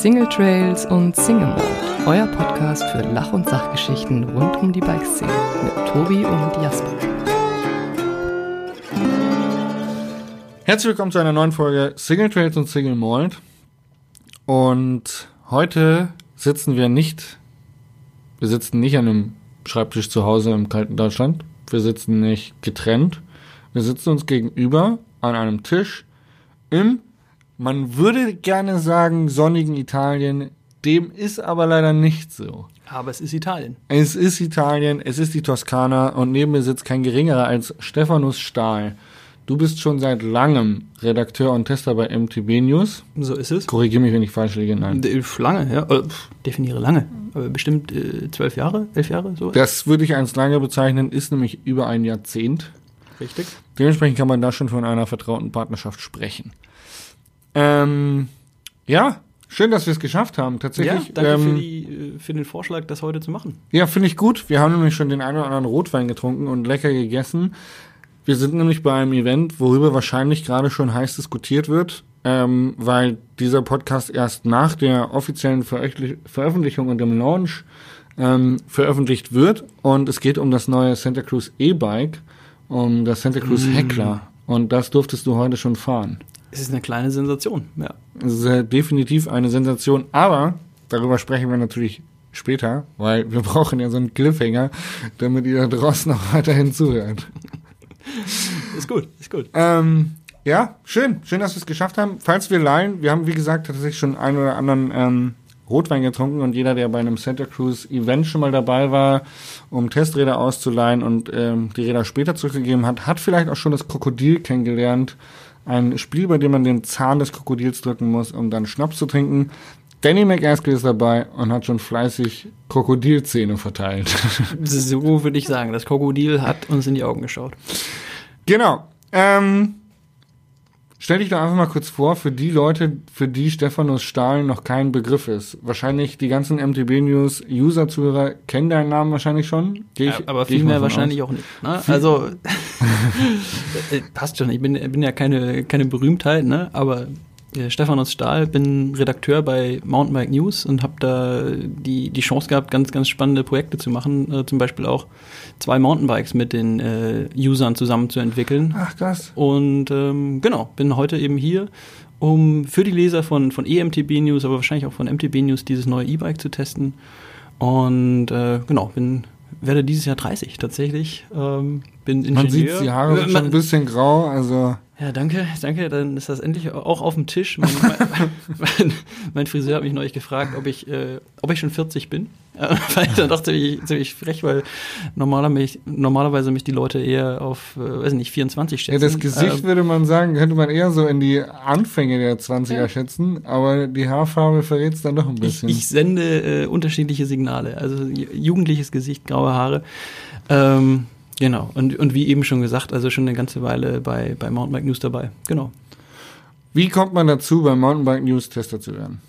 Single Trails und Single Mode, euer Podcast für Lach- und Sachgeschichten rund um die Bikeszene mit Tobi und Jasper. Herzlich willkommen zu einer neuen Folge Single Trails und Single Mold. Und heute sitzen wir nicht, wir sitzen nicht an einem Schreibtisch zu Hause im kalten Deutschland. Wir sitzen nicht getrennt. Wir sitzen uns gegenüber an einem Tisch im man würde gerne sagen sonnigen Italien, dem ist aber leider nicht so. Aber es ist Italien. Es ist Italien, es ist die Toskana und neben mir sitzt kein geringerer als Stephanus Stahl. Du bist schon seit langem Redakteur und Tester bei MTB News. So ist es. Korrigiere mich, wenn ich falsch liege. Nein. D- Lange, ja. Äh, pf, definiere lange. Aber bestimmt äh, zwölf Jahre, elf Jahre, so. Das würde ich als lange bezeichnen, ist nämlich über ein Jahrzehnt. Richtig. Dementsprechend kann man da schon von einer vertrauten Partnerschaft sprechen. Ähm, ja, schön, dass wir es geschafft haben. Ja, Tatsächlich. danke ähm, für, die, äh, für den Vorschlag, das heute zu machen. Ja, finde ich gut. Wir haben nämlich schon den einen oder anderen Rotwein getrunken und lecker gegessen. Wir sind nämlich bei einem Event, worüber wahrscheinlich gerade schon heiß diskutiert wird, ähm, weil dieser Podcast erst nach der offiziellen Veröffentlich Veröffentlichung und dem Launch ähm, veröffentlicht wird. Und es geht um das neue Santa Cruz E-Bike, um das Santa Cruz Heckler. Und das durftest du heute schon fahren. Es ist eine kleine Sensation, ja. Es ist äh, definitiv eine Sensation, aber darüber sprechen wir natürlich später, weil wir brauchen ja so einen Cliffhanger, damit ihr da draußen noch weiterhin zuhört. Ist gut, ist gut. Ähm, ja, schön, schön, dass wir es geschafft haben. Falls wir leihen, wir haben wie gesagt tatsächlich schon einen oder anderen ähm, Rotwein getrunken und jeder, der bei einem Santa Cruz Event schon mal dabei war, um Testräder auszuleihen und ähm, die Räder später zurückgegeben hat, hat vielleicht auch schon das Krokodil kennengelernt. Ein Spiel, bei dem man den Zahn des Krokodils drücken muss, um dann Schnaps zu trinken. Danny McAskill ist dabei und hat schon fleißig Krokodilzähne verteilt. So würde ich sagen. Das Krokodil hat uns in die Augen geschaut. Genau. Ähm, stell dich doch einfach mal kurz vor, für die Leute, für die Stephanus Stahl noch kein Begriff ist. Wahrscheinlich die ganzen MTB News User-Zuhörer kennen deinen Namen wahrscheinlich schon. Geh ich, aber viel mehr wahrscheinlich aus. auch nicht. Ne? Also, äh, passt schon. Ich bin, bin ja keine, keine Berühmtheit, ne? aber äh, Stephanus Stahl, bin Redakteur bei Mountainbike News und habe da die, die Chance gehabt, ganz, ganz spannende Projekte zu machen. Äh, zum Beispiel auch zwei Mountainbikes mit den äh, Usern zusammen zu entwickeln. Ach, krass. Und ähm, genau, bin heute eben hier, um für die Leser von, von EMTB News, aber wahrscheinlich auch von MTB News dieses neue E-Bike zu testen. Und äh, genau, bin werde dieses Jahr 30 tatsächlich. Ähm, bin Ingenieur. Man sieht, die Haare sind schon ein bisschen grau, also ja, danke, danke. Dann ist das endlich auch auf dem Tisch. Mein, mein, mein, Friseur hat mich neulich gefragt, ob ich, äh, ob ich schon 40 bin. Äh, weil ich dann dachte, ich ziemlich frech, weil normaler mich, normalerweise mich die Leute eher auf, äh, weiß nicht, 24 ja, schätzen. das Gesicht Ähm, würde man sagen, könnte man eher so in die Anfänge der 20er Ja. schätzen, aber die Haarfarbe verrät es dann doch ein ich, bisschen. ich sende äh, unterschiedliche Signale. Also ju- jugendliches Gesicht, graue Haare. Ähm, genau. Und, und wie eben schon gesagt, also schon eine ganze Weile bei, bei Mountainbike News dabei. Genau. Wie kommt man dazu, beim Mountainbike News Tester zu werden?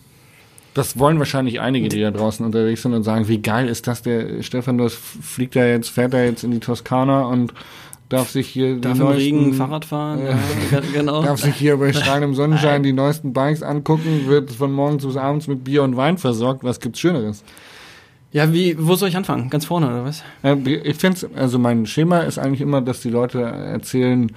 Das wollen wahrscheinlich einige, die da draußen unterwegs sind und sagen, wie geil ist das, der Stefan, das fliegt da jetzt, fährt da jetzt in die Toskana und darf sich hier Darf die im neuesten, Regen Fahrrad fahren. äh, ja, genau. darf sich hier bei strahlendem Sonnenschein die neuesten Bikes angucken, wird von morgens bis abends mit Bier und Wein versorgt. Was gibt's Schöneres? Ja, wie, wo soll ich anfangen? Ganz vorne, oder was? Ich finde also mein Schema ist eigentlich immer, dass die Leute erzählen,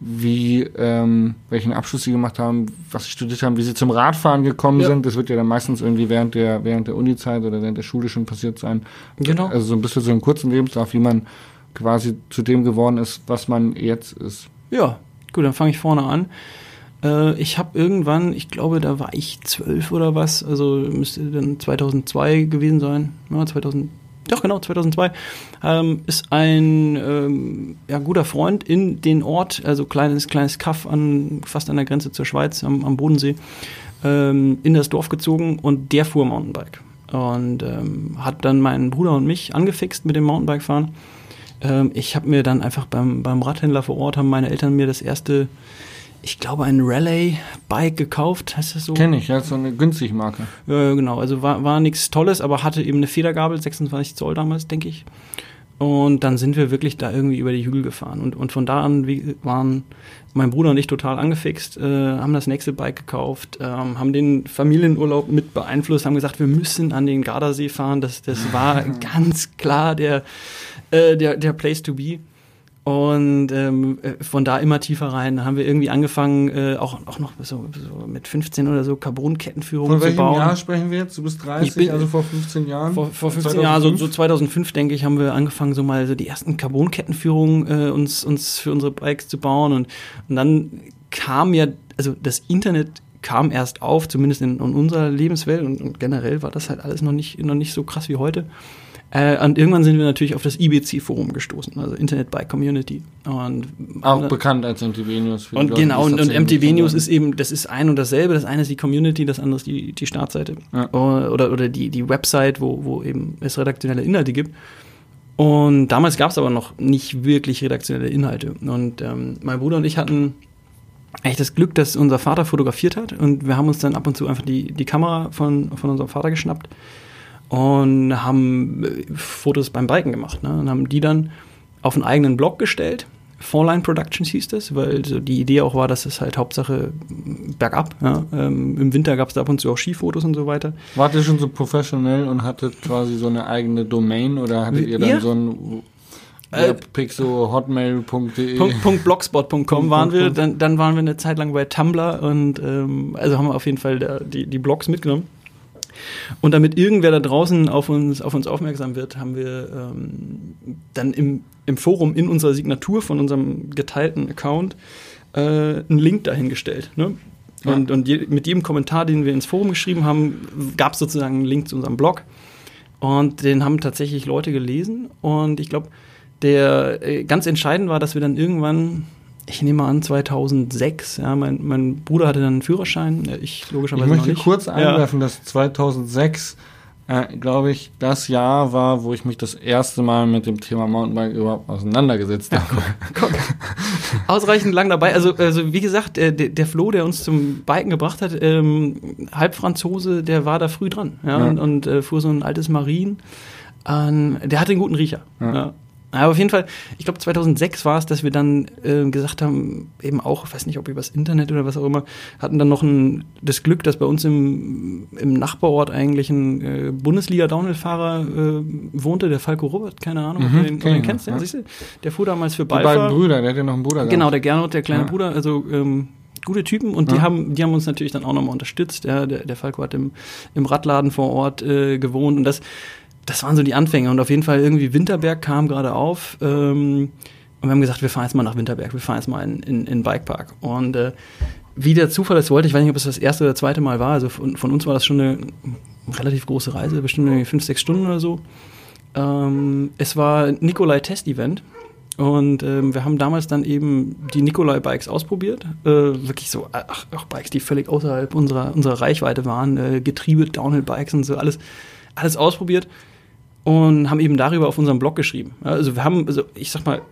wie, ähm, welchen Abschluss sie gemacht haben, was sie studiert haben, wie sie zum Radfahren gekommen Ja. sind. Das wird ja dann meistens irgendwie während der, während der Uni-Zeit oder während der Schule schon passiert sein. Genau. Also so ein bisschen so einen kurzen Lebenslauf, wie man quasi zu dem geworden ist, was man jetzt ist. Ja, gut, dann fange ich vorne an. Äh, ich habe irgendwann, ich glaube, da war ich zwölf oder was, also müsste dann 2002 gewesen sein, ja, 2000, doch genau, 2002, ähm, ist ein ähm, ja, guter Freund in den Ort, also kleines, kleines Kaff an, fast an der Grenze zur Schweiz, am, am Bodensee, ähm, in das Dorf gezogen und der fuhr Mountainbike. Und ähm, hat dann meinen Bruder und mich angefixt mit dem Mountainbike-Fahren. Ähm, ich habe mir dann einfach beim, beim Radhändler vor Ort, haben meine Eltern mir das erste, ich glaube, ein Raleigh-Bike gekauft, heißt das so? Kenne ich, ja, so eine günstig Marke. Ja, genau, also war, war nichts Tolles, aber hatte eben eine Federgabel, 26 Zoll damals, denke ich. Und dann sind wir wirklich da irgendwie über die Hügel gefahren. Und, und von da an wie, waren mein Bruder und ich total angefixt, äh, haben das nächste Bike gekauft, ähm, haben den Familienurlaub mit beeinflusst, haben gesagt, wir müssen an den Gardasee fahren. Das, das war ganz klar der, äh, der, der Place to be. Und ähm, äh, von da immer tiefer rein. Da haben wir irgendwie angefangen, äh, auch, auch noch so, so mit 15 oder so Carbon-Kettenführungen Von zu bauen. welchem Jahr sprechen wir jetzt? Du bist 30, Ich bin- also vor 15 Jahren? Vor, vor 15 Jahren, so, so 2005, denke ich, haben wir angefangen, so mal so die ersten Carbon-Kettenführungen äh, uns, uns für unsere Bikes zu bauen. Und, und dann kam ja, also das Internet kam erst auf, zumindest in, in unserer Lebenswelt. Und, und generell war das halt alles noch nicht, noch nicht so krass wie heute. Äh, und irgendwann sind wir natürlich auf das IBC-Forum gestoßen, also Internet Bike Community. Und Auch bekannt als MTV News. für und Leute, genau, und, und MTV News ist eben, das ist ein und dasselbe. Das eine ist die Community, das andere ist die, die Startseite. Ja. Oder, oder die, die Website, wo, wo eben es redaktionelle Inhalte gibt. Und damals gab es aber noch nicht wirklich redaktionelle Inhalte. Und ähm, mein Bruder und ich hatten echt das Glück, dass unser Vater fotografiert hat. Und wir haben uns dann ab und zu einfach die, die Kamera von, von unserem Vater geschnappt und haben äh, Fotos beim Biken gemacht. Ne? Und haben die dann auf einen eigenen Blog gestellt. Fourline Productions hieß das, weil so die Idee auch war, dass es halt Hauptsache bergab. Ja? Ähm, Im Winter gab es da ab und zu auch Skifotos und so weiter. Wart ihr schon so professionell und hattet quasi so eine eigene Domain oder hattet ihr dann Ja. so ein Äh, Punkt blogspot.com waren wir, dann, dann waren wir eine Zeit lang bei Tumblr und ähm, also haben wir auf jeden Fall da, die, die Blogs mitgenommen. Und damit irgendwer da draußen auf uns, auf uns aufmerksam wird, haben wir ähm, dann im, im Forum in unserer Signatur von unserem geteilten Account äh, einen Link dahingestellt. Ne? Ja. Und, und je, mit jedem Kommentar, den wir ins Forum geschrieben haben, gab es sozusagen einen Link zu unserem Blog. Und den haben tatsächlich Leute gelesen. Und ich glaube, der äh, ganz entscheidend war, dass wir dann irgendwann, ich nehme mal an, 2006, ja, mein, mein Bruder hatte dann einen Führerschein, äh, ich Ich logischerweise noch möchte kurz Ja. einwerfen, dass 2006, äh, glaube ich, das Jahr war, wo ich mich das erste Mal mit dem Thema Mountainbike überhaupt auseinandergesetzt habe. Ausreichend lang dabei. Also, also wie gesagt, der, der der Flo, der uns zum Biken gebracht hat, ähm, Halbfranzose, der war da früh dran ja, Ja. und, und äh, fuhr so ein altes Marin. Ähm, der hatte einen guten Riecher. Ja. Aber auf jeden Fall, ich glaube 2006 war es, dass wir dann äh, gesagt haben, eben auch, ich weiß nicht, ob übers Internet oder was auch immer, hatten dann noch ein, das Glück, dass bei uns im, im Nachbarort eigentlich ein äh, Bundesliga-Downhill-Fahrer äh, wohnte, der Falco Robert, keine Ahnung, ob Mhm, du den, ob du den ich kennst, noch, ja, siehst du? Der fuhr damals für Die Balfa. beiden Brüder, der hat ja noch einen Bruder gehabt. Genau, der Gernot, der kleine Ja. Bruder, also ähm, gute Typen und die Ja. haben, die haben uns natürlich dann auch nochmal unterstützt. Ja, der, der Falco hat im, im Radladen vor Ort äh, gewohnt und das, das waren so die Anfänge. Und auf jeden Fall irgendwie Winterberg kam gerade auf. Ähm, und wir haben gesagt, wir fahren jetzt mal nach Winterberg, wir fahren jetzt mal in, den Bikepark. Und äh, wie der Zufall es wollte, ich weiß nicht, ob es das erste oder zweite Mal war, also von, von uns war das schon eine relativ große Reise, bestimmt irgendwie fünf, sechs Stunden oder so. Ähm, es war ein Nikolai-Test-Event. Und ähm, wir haben damals dann eben die Nikolai-Bikes ausprobiert. Äh, wirklich so, ach, auch Bikes, die völlig außerhalb unserer, unserer Reichweite waren. Äh, Getriebe, Downhill-Bikes und so, alles, alles ausprobiert. Und haben eben darüber auf unserem Blog geschrieben. Ja, Also wir haben, also ich sag mal,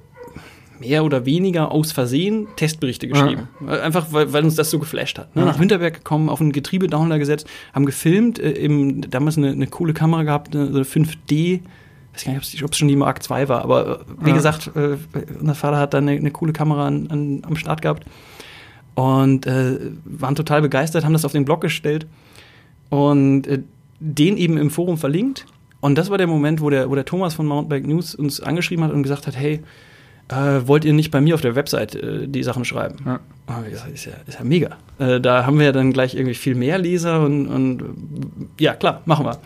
mehr oder weniger aus Versehen Testberichte geschrieben. Äh, Einfach, weil, weil uns das so geflasht hat. Ne? Ja. Nach Winterberg gekommen, auf einen Getriebe-Downhiller gesetzt, haben gefilmt, äh, eben damals eine, eine coole Kamera gehabt, eine, so eine 5D, weiß gar nicht, ob es schon die Mark II war, aber äh, wie Ja. gesagt, äh, unser Vater hat da eine, eine coole Kamera an, an, am Start gehabt und äh, waren total begeistert, haben das auf den Blog gestellt und äh, den eben im Forum verlinkt. Und das war der Moment, wo der, wo der Thomas von Mountainbike News uns angeschrieben hat und gesagt hat, hey, äh, wollt ihr nicht bei mir auf der Website äh, die Sachen schreiben? Ja. Und haben wir gesagt, ist ja, ist ja mega. Äh, da haben wir ja dann gleich irgendwie viel mehr Leser und, und ja, klar, machen wir.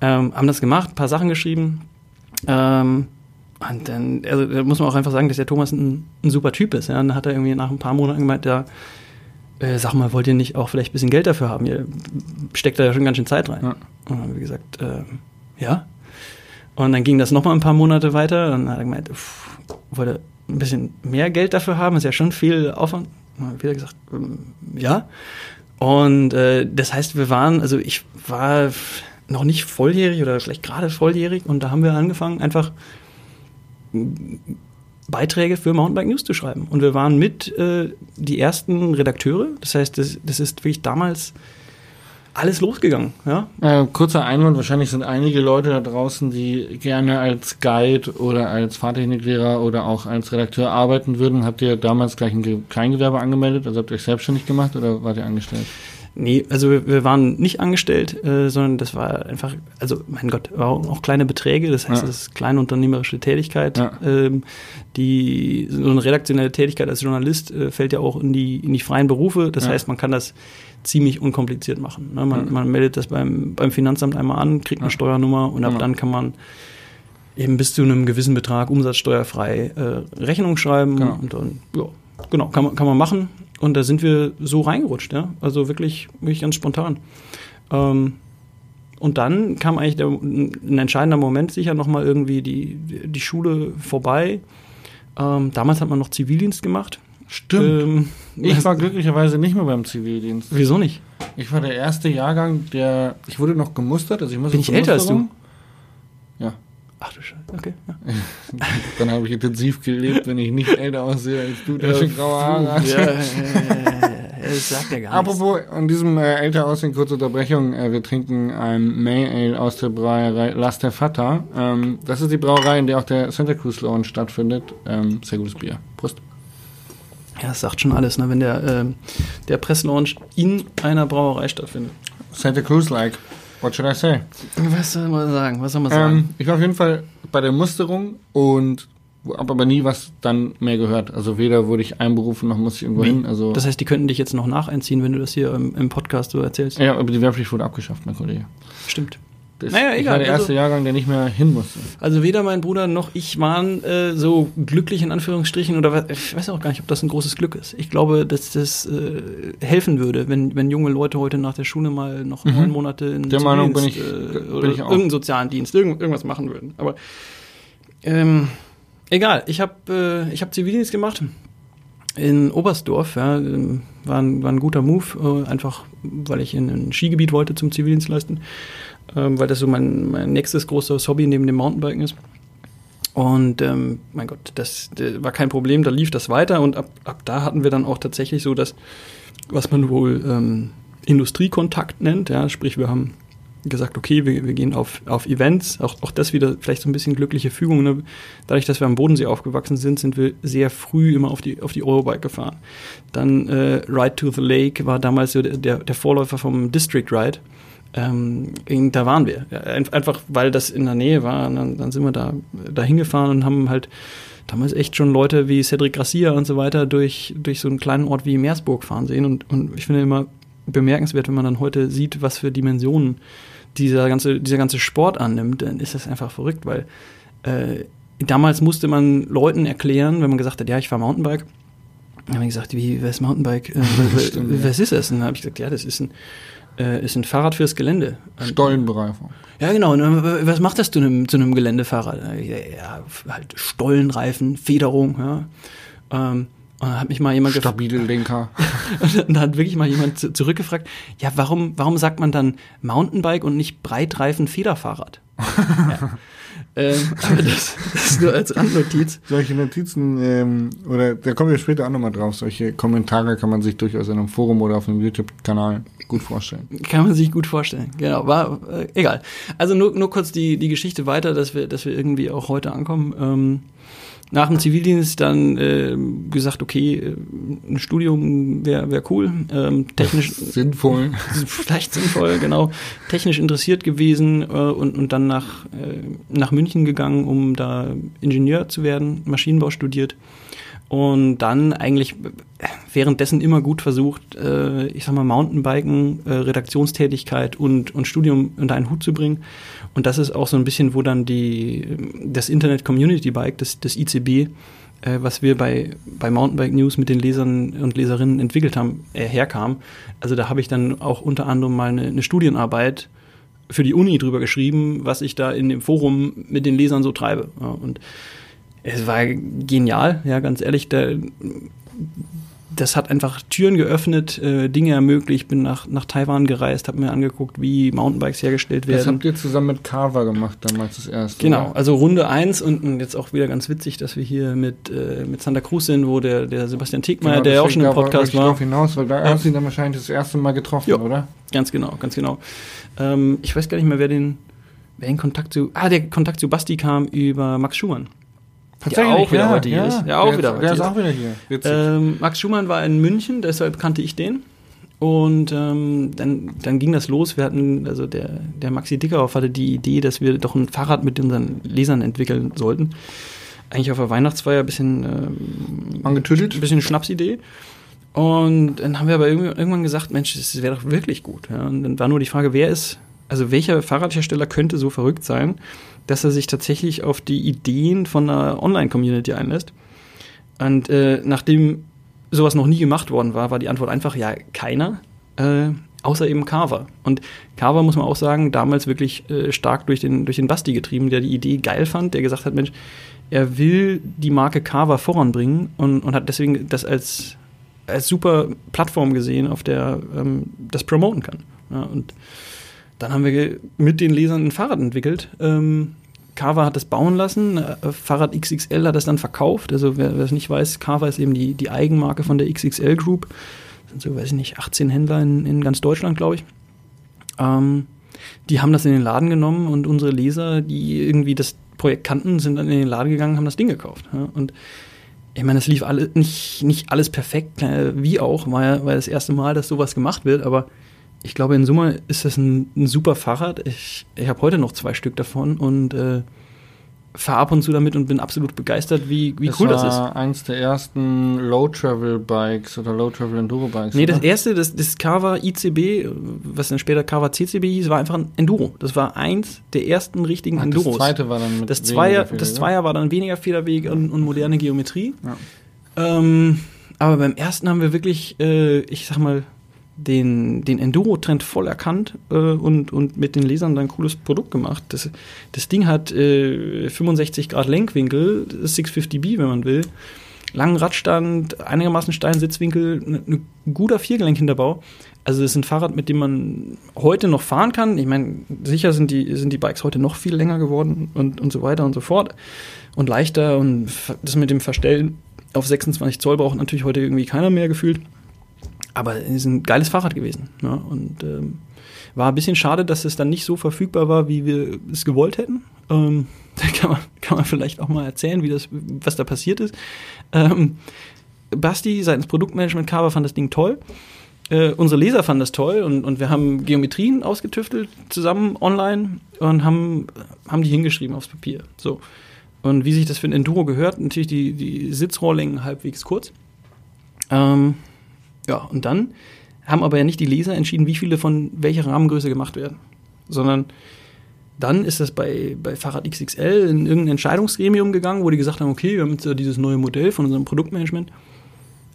Ähm, haben das gemacht, ein paar Sachen geschrieben. Ähm, und dann, also da muss man auch einfach sagen, dass der Thomas ein, ein super Typ ist. Ja? Und dann hat er irgendwie nach ein paar Monaten gemeint, ja, äh, sag mal, wollt ihr nicht auch vielleicht ein bisschen Geld dafür haben? Ihr steckt da ja schon ganz schön Zeit rein. Ja. Und dann haben wir gesagt, äh, ja. Und dann ging das nochmal ein paar Monate weiter. Dann hat er gemeint, pff, wollte ein bisschen mehr Geld dafür haben, ist ja schon viel Aufwand. Dann wieder gesagt, ähm, ja. Und äh, das heißt, wir waren, also ich war noch nicht volljährig oder vielleicht gerade volljährig und da haben wir angefangen, einfach Beiträge für Mountainbike News zu schreiben. Und wir waren mit äh, die ersten Redakteure. Das heißt, das, das ist wirklich damals alles losgegangen. Ja? Äh, kurzer Einwand, wahrscheinlich sind einige Leute da draußen, die gerne als Guide oder als Fahrtechniklehrer oder auch als Redakteur arbeiten würden. Habt ihr damals gleich ein Ge Kleingewerbe angemeldet? Also habt ihr euch selbstständig gemacht oder wart ihr angestellt? Nee, also wir, wir waren nicht angestellt, äh, sondern das war einfach, also mein Gott, war auch kleine Beträge, das heißt, Ja. das ist kleine unternehmerische Tätigkeit. Ja. Ähm, die, so eine redaktionelle Tätigkeit als Journalist äh, fällt ja auch in die, in die freien Berufe. Das Ja. heißt, man kann das ziemlich unkompliziert machen. Ne? Man, Ja. man meldet das beim, beim Finanzamt einmal an, kriegt eine Ja. Steuernummer und ab Ja. dann kann man eben bis zu einem gewissen Betrag umsatzsteuerfrei äh, Rechnung schreiben Genau. und dann, ja, genau, kann man, kann man machen. Und da sind wir so reingerutscht, ja. Also wirklich, wirklich ganz spontan. Ähm, und dann kam eigentlich der, ein entscheidender Moment sicher nochmal irgendwie die, die Schule vorbei. Ähm, damals hat man noch Zivildienst gemacht. Stimmt. Ähm, ich war glücklicherweise nicht mehr beim Zivildienst. Wieso nicht? Ich war der erste Jahrgang, der. Ich wurde noch gemustert, also ich musste Bin ich älter als du? Ja. Ach du Scheiße, okay. Ja. Dann habe ich intensiv gelebt, wenn ich nicht älter aussehe als du, der schon graue Haare hast. Ja, ja, ja, ja, das sagt ja gar nichts. Apropos, an diesem äh, älter aussehen, kurze Unterbrechung. Äh, wir trinken ein May Ale aus der Brauerei Las der Vater. Ähm, das ist die Brauerei, in der auch der Santa Cruz Launch stattfindet. Ähm, sehr gutes Bier. Prost. Ja, das sagt schon alles, ne? wenn der, ähm, der Presslaunch in einer Brauerei stattfindet. Santa Cruz-like. What should I say? Was soll man sagen? Was soll man sagen? Ähm, ich war auf jeden Fall bei der Musterung und habe aber nie was dann mehr gehört. Also weder wurde ich einberufen, noch muss ich irgendwo Wie? hin. Also, das heißt, die könnten dich jetzt noch nacheinziehen, wenn du das hier im, im Podcast so erzählst. ja, aber die Wehrpflicht wurde abgeschafft, mein Kollege. Stimmt. Das, Naja, ich egal, war der erste also- Jahrgang, der nicht mehr hin musste. Also weder mein Bruder noch ich waren äh, so glücklich in Anführungsstrichen oder ich weiß auch gar nicht, ob das ein großes Glück ist. Ich glaube, dass das äh, helfen würde, wenn, wenn junge Leute heute nach der Schule mal noch Mhm. neun Monate in Der Meinung bin ich- äh, bin oder ich auch. irgendeinen sozialen Dienst, irgend, irgendwas machen würden. Aber ähm, egal, ich habe äh, ich hab Zivildienst gemacht in Oberstdorf, ja, ähm, war, ein, war ein guter Move, äh, einfach weil ich in ein Skigebiet wollte zum Zivildienst leisten, ähm, weil das so mein, mein nächstes großes Hobby neben dem Mountainbiken ist. Und ähm, mein Gott, das, äh, war kein Problem, da lief das weiter und ab, ab da hatten wir dann auch tatsächlich so das, was man wohl ähm, Industriekontakt nennt, ja, sprich wir haben gesagt, okay, wir, wir gehen auf, auf Events, auch, auch das wieder vielleicht so ein bisschen glückliche Fügung. Ne? Dadurch, dass wir am Bodensee aufgewachsen sind, sind wir sehr früh immer auf die, auf die Eurobike gefahren. Dann äh, Ride to the Lake war damals so der, der Vorläufer vom District Ride. Ähm, da waren wir. Ja, ein- einfach weil das in der Nähe war. Und dann, dann sind wir da, da hingefahren und haben halt damals echt schon Leute wie Cedric Gracia und so weiter durch, durch so einen kleinen Ort wie Meersburg fahren sehen. Und, und ich finde immer bemerkenswert, wenn man dann heute sieht, was für Dimensionen dieser ganze, dieser ganze Sport annimmt, dann ist das einfach verrückt, weil äh, damals musste man Leuten erklären, wenn man gesagt hat, ja, ich fahre Mountainbike, dann haben wir gesagt, wie, was ist Mountainbike? Äh, was, Stimmt, ja. was ist das? Und dann habe ich gesagt, ja, das ist ein, äh, ist ein Fahrrad fürs Gelände. Stollenbereifung. ja, genau. Dann, was macht das zu einem, zu einem Geländefahrrad? Ja, ja, halt Stollenreifen, Federung, ja. Ähm, und dann hat mich mal jemand gefragt, Stabile Lenker. und da hat wirklich mal jemand zu- zurückgefragt, ja, warum, warum sagt man dann Mountainbike und nicht Breitreifen Federfahrrad? ja. Ähm, aber das, das ist nur als Randnotiz. Solche Notizen, ähm, oder da kommen wir später auch nochmal drauf, solche Kommentare kann man sich durchaus in einem Forum oder auf einem YouTube-Kanal gut vorstellen. Kann man sich gut vorstellen. Genau, war äh, egal. Also nur, nur kurz die, die Geschichte weiter, dass wir, dass wir irgendwie auch heute ankommen. Ähm, nach dem Zivildienst dann äh, gesagt, okay, äh, ein Studium wäre wär cool. Ähm, technisch Sinnvoll. vielleicht sinnvoll, genau. Technisch interessiert gewesen äh, und, und dann nach, äh, nach München gegangen, um da Ingenieur zu werden, Maschinenbau studiert. Und dann eigentlich währenddessen immer gut versucht, äh, ich sag mal, Mountainbiken, äh, Redaktionstätigkeit und, und Studium unter einen Hut zu bringen. Und das ist auch so ein bisschen, wo dann die, das Internet Community Bike, das, das ICB, äh, was wir bei, bei Mountainbike News mit den Lesern und Leserinnen entwickelt haben, äh, herkam. Also da habe ich dann auch unter anderem mal eine, eine Studienarbeit für die Uni drüber geschrieben, was ich da in dem Forum mit den Lesern so treibe. Ja, und es war genial, ja, ganz ehrlich. Da, das hat einfach Türen geöffnet, äh, Dinge ermöglicht. Bin nach, nach Taiwan gereist, habe mir angeguckt, wie Mountainbikes hergestellt werden. Das habt ihr zusammen mit Carver gemacht, damals das erste. Genau, oder? also Runde 1 und, und jetzt auch wieder ganz witzig, dass wir hier mit, äh, mit Santa Cruz sind, wo der, der Sebastian Tegmeier, Genau, der ja auch schon im Podcast war. drauf hinaus, weil da Ja. du ihn dann wahrscheinlich das erste Mal getroffen, Ja. oder? Ganz genau, ganz genau. Ähm, ich weiß gar nicht mehr, wer den, wer in Kontakt zu. Ah, der Kontakt zu Basti kam über Max Schumann. Der auch wieder heute hier ist. Der auch der wieder ist, heute der ist hier auch wieder hier. Ähm, Max Schumann war in München, deshalb kannte ich den. Und ähm, dann, dann ging das los. Wir hatten, also der, der Maxi Dickerhoff hatte die Idee, dass wir doch ein Fahrrad mit unseren Lesern entwickeln sollten. Eigentlich auf der Weihnachtsfeier ein bisschen, ähm, Angetüdelt? ein bisschen Schnapsidee. Und dann haben wir aber irgendwann gesagt, Mensch, das wäre doch wirklich gut. Ja. Und dann war nur die Frage, wer ist, also welcher Fahrradhersteller könnte so verrückt sein, dass er sich tatsächlich auf die Ideen von einer Online-Community einlässt. Und äh, nachdem sowas noch nie gemacht worden war, war die Antwort einfach, ja, keiner, äh, außer eben Carver. Und Carver, muss man auch sagen, damals wirklich äh, stark durch den, durch den Basti getrieben, der die Idee geil fand, der gesagt hat, Mensch, er will die Marke Carver voranbringen und, und hat deswegen das als, als super Plattform gesehen, auf der ähm, das promoten kann. Ja, und dann haben wir mit den Lesern ein Fahrrad entwickelt. Ähm, Carver hat das bauen lassen, äh, Fahrrad XXL hat das dann verkauft. Also wer, es nicht weiß, Carver ist eben die, die Eigenmarke von der XXL Group. Das sind so, weiß ich nicht, 18 Händler in, in ganz Deutschland, glaube ich. Ähm, die haben das in den Laden genommen und unsere Leser, die irgendwie das Projekt kannten, sind dann in den Laden gegangen, haben das Ding gekauft. Ja? Und ich meine, es lief alle, nicht, nicht alles perfekt, äh, wie auch, war ja war das erste Mal, dass sowas gemacht wird, aber ich glaube, in Summe ist das ein, ein super Fahrrad. Ich, ich habe heute noch zwei Stück davon und äh, fahre ab und zu damit und bin absolut begeistert, wie, wie cool das ist. war eins der ersten Low-Travel-Bikes oder Low-Travel-Enduro-Bikes. Nee, das oder? erste, das, das Carver ICB, was dann später Carver CCB hieß, war einfach ein Enduro. Das war eins der ersten richtigen Ach, Enduros. Das zweite war dann mit Das Zweier, das? Zweier war dann weniger Federweg und, und moderne Geometrie. Ja. Ähm, aber beim ersten haben wir wirklich, äh, ich sag mal, den, den Enduro-Trend voll erkannt äh, und, und mit den Lesern dann ein cooles Produkt gemacht. Das, das Ding hat äh, 65 Grad Lenkwinkel, 650B, wenn man will, langen Radstand, einigermaßen steilen Sitzwinkel, ein ne, guter Viergelenk-Hinterbau. Also das ist ein Fahrrad, mit dem man heute noch fahren kann. Ich meine, sicher sind die, sind die Bikes heute noch viel länger geworden und, und so weiter und so fort. Und leichter und das mit dem Verstellen auf 26 Zoll braucht natürlich heute irgendwie keiner mehr gefühlt. Aber es ist ein geiles Fahrrad gewesen. Ja, und ähm, war ein bisschen schade, dass es dann nicht so verfügbar war, wie wir es gewollt hätten. Ähm, da kann man, kann man vielleicht auch mal erzählen, wie das, was da passiert ist. Ähm, Basti seitens Produktmanagement Cover fand das Ding toll. Äh, unsere Leser fanden das toll und, und wir haben Geometrien ausgetüftelt zusammen online und haben, haben die hingeschrieben aufs Papier. So. Und wie sich das für ein Enduro gehört, natürlich die, die Sitzrohrlängen halbwegs kurz. Ähm, ja, und dann haben aber ja nicht die Leser entschieden, wie viele von welcher Rahmengröße gemacht werden, sondern dann ist das bei, bei Fahrrad XXL in irgendein Entscheidungsgremium gegangen, wo die gesagt haben, okay, wir haben jetzt dieses neue Modell von unserem Produktmanagement,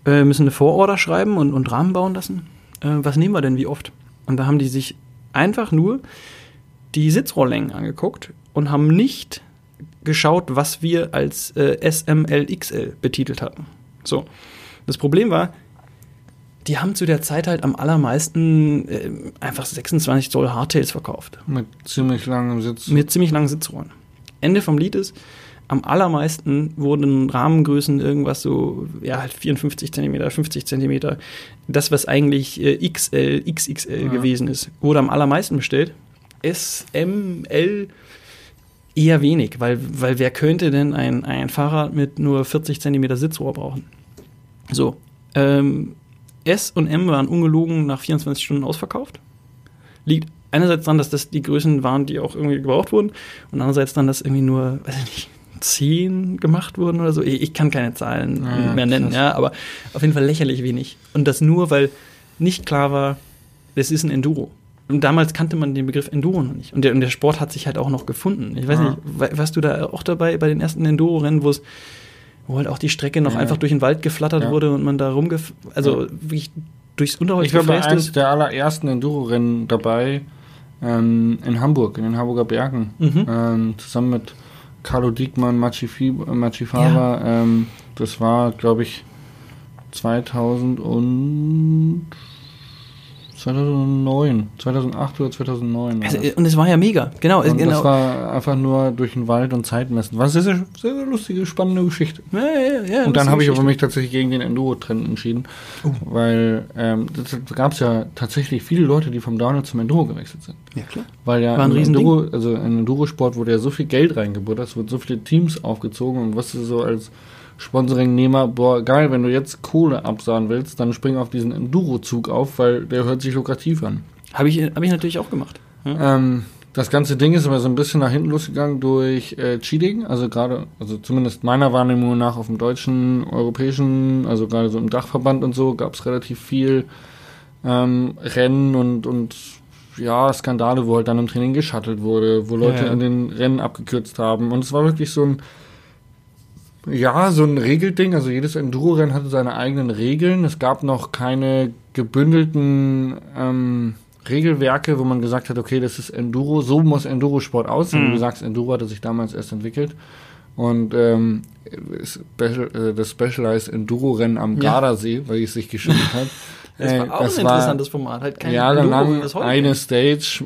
äh, müssen eine Vororder schreiben und, und Rahmen bauen lassen. Äh, was nehmen wir denn, wie oft? Und da haben die sich einfach nur die Sitzrohrlängen angeguckt und haben nicht geschaut, was wir als äh, SMLXL betitelt hatten. So. Das Problem war, die haben zu der Zeit halt am allermeisten äh, einfach 26 Zoll Hardtails verkauft. Mit ziemlich langem Sitz. Mit ziemlich langen Sitzrohren. Ende vom Lied ist, am allermeisten wurden Rahmengrößen irgendwas so, ja, halt 54 Zentimeter, 50 Zentimeter. Das, was eigentlich äh, XL, XXL Ja. gewesen ist, wurde am allermeisten bestellt. S, M, L eher wenig, weil, weil wer könnte denn ein, ein Fahrrad mit nur 40 Zentimeter Sitzrohr brauchen? So, ähm, S und M waren ungelogen nach 24 Stunden ausverkauft. Liegt einerseits daran, dass das die Größen waren, die auch irgendwie gebraucht wurden, und andererseits dann, dass irgendwie nur, weiß ich nicht, 10 gemacht wurden oder so. Ich, ich kann keine Zahlen Ja, mehr nennen, krass. ja, aber auf jeden Fall lächerlich wenig. Und das nur, weil nicht klar war, das ist ein Enduro. Und damals kannte man den Begriff Enduro noch nicht. Und der, und der Sport hat sich halt auch noch gefunden. Ich weiß Ja. nicht, wa- warst du da auch dabei bei den ersten Enduro-Rennen, wo es wo halt auch die Strecke noch Ja. einfach durch den Wald geflattert Ja. wurde und man da rumgef... Also Ja. wirklich durchs Unterholz Ich war bei eines der allerersten Enduro-Rennen dabei ähm, in Hamburg, in den Hamburger Bergen. Mhm. Ähm, zusammen mit Carlo Diekmann, Machi, Fi- äh, Faber. Ähm, das war, glaube ich, 2000 und 2009, 2008 oder 2009. war Also, und es war ja mega, genau. und genau. das war einfach nur durch den Wald und Zeit messen. War eine sehr, sehr, sehr lustige, spannende Geschichte. ja, ja, ja, Und dann habe ich aber mich tatsächlich gegen den Enduro-Trend entschieden, Oh. weil ähm, das gab es ja tatsächlich viele Leute, die vom Downhill zum Enduro gewechselt sind. Ja, klar. Weil ja War ein. Enduro, also in Enduro-Sport wurde ja so viel Geld reingebuttert, es wurden so viele Teams aufgezogen und was du so als Sponsoring-Nehmer, boah, geil, wenn du jetzt Kohle absahen willst, dann spring auf diesen Enduro-Zug auf, weil der hört sich lukrativ an. Habe ich, hab ich natürlich auch gemacht. Ja. Ähm, das ganze Ding ist aber so ein bisschen nach hinten losgegangen durch äh, Cheating, also gerade, also zumindest meiner Wahrnehmung nach auf dem deutschen, europäischen, also gerade so im Dachverband und so, gab es relativ viel ähm, Rennen und, und ja, Skandale, wo halt dann im Training geschattelt wurde, wo Leute Ja, ja. in den Rennen abgekürzt haben. Und es war wirklich so ein, ja, so ein Regelding. Also jedes Enduro-Rennen hatte seine eigenen Regeln. Es gab noch keine gebündelten ähm, Regelwerke, wo man gesagt hat, okay, das ist Enduro, so muss Enduro-Sport aussehen. Mhm. Wie du sagst, Enduro hatte sich damals erst entwickelt. Und ähm, äh, das Specialized Enduro-Rennen am Ja. Gardasee, weil es sich geschüttet hat. Das Äh, war auch ein interessantes Format. Halt kein Enduro, wie jahrelang eine. Stage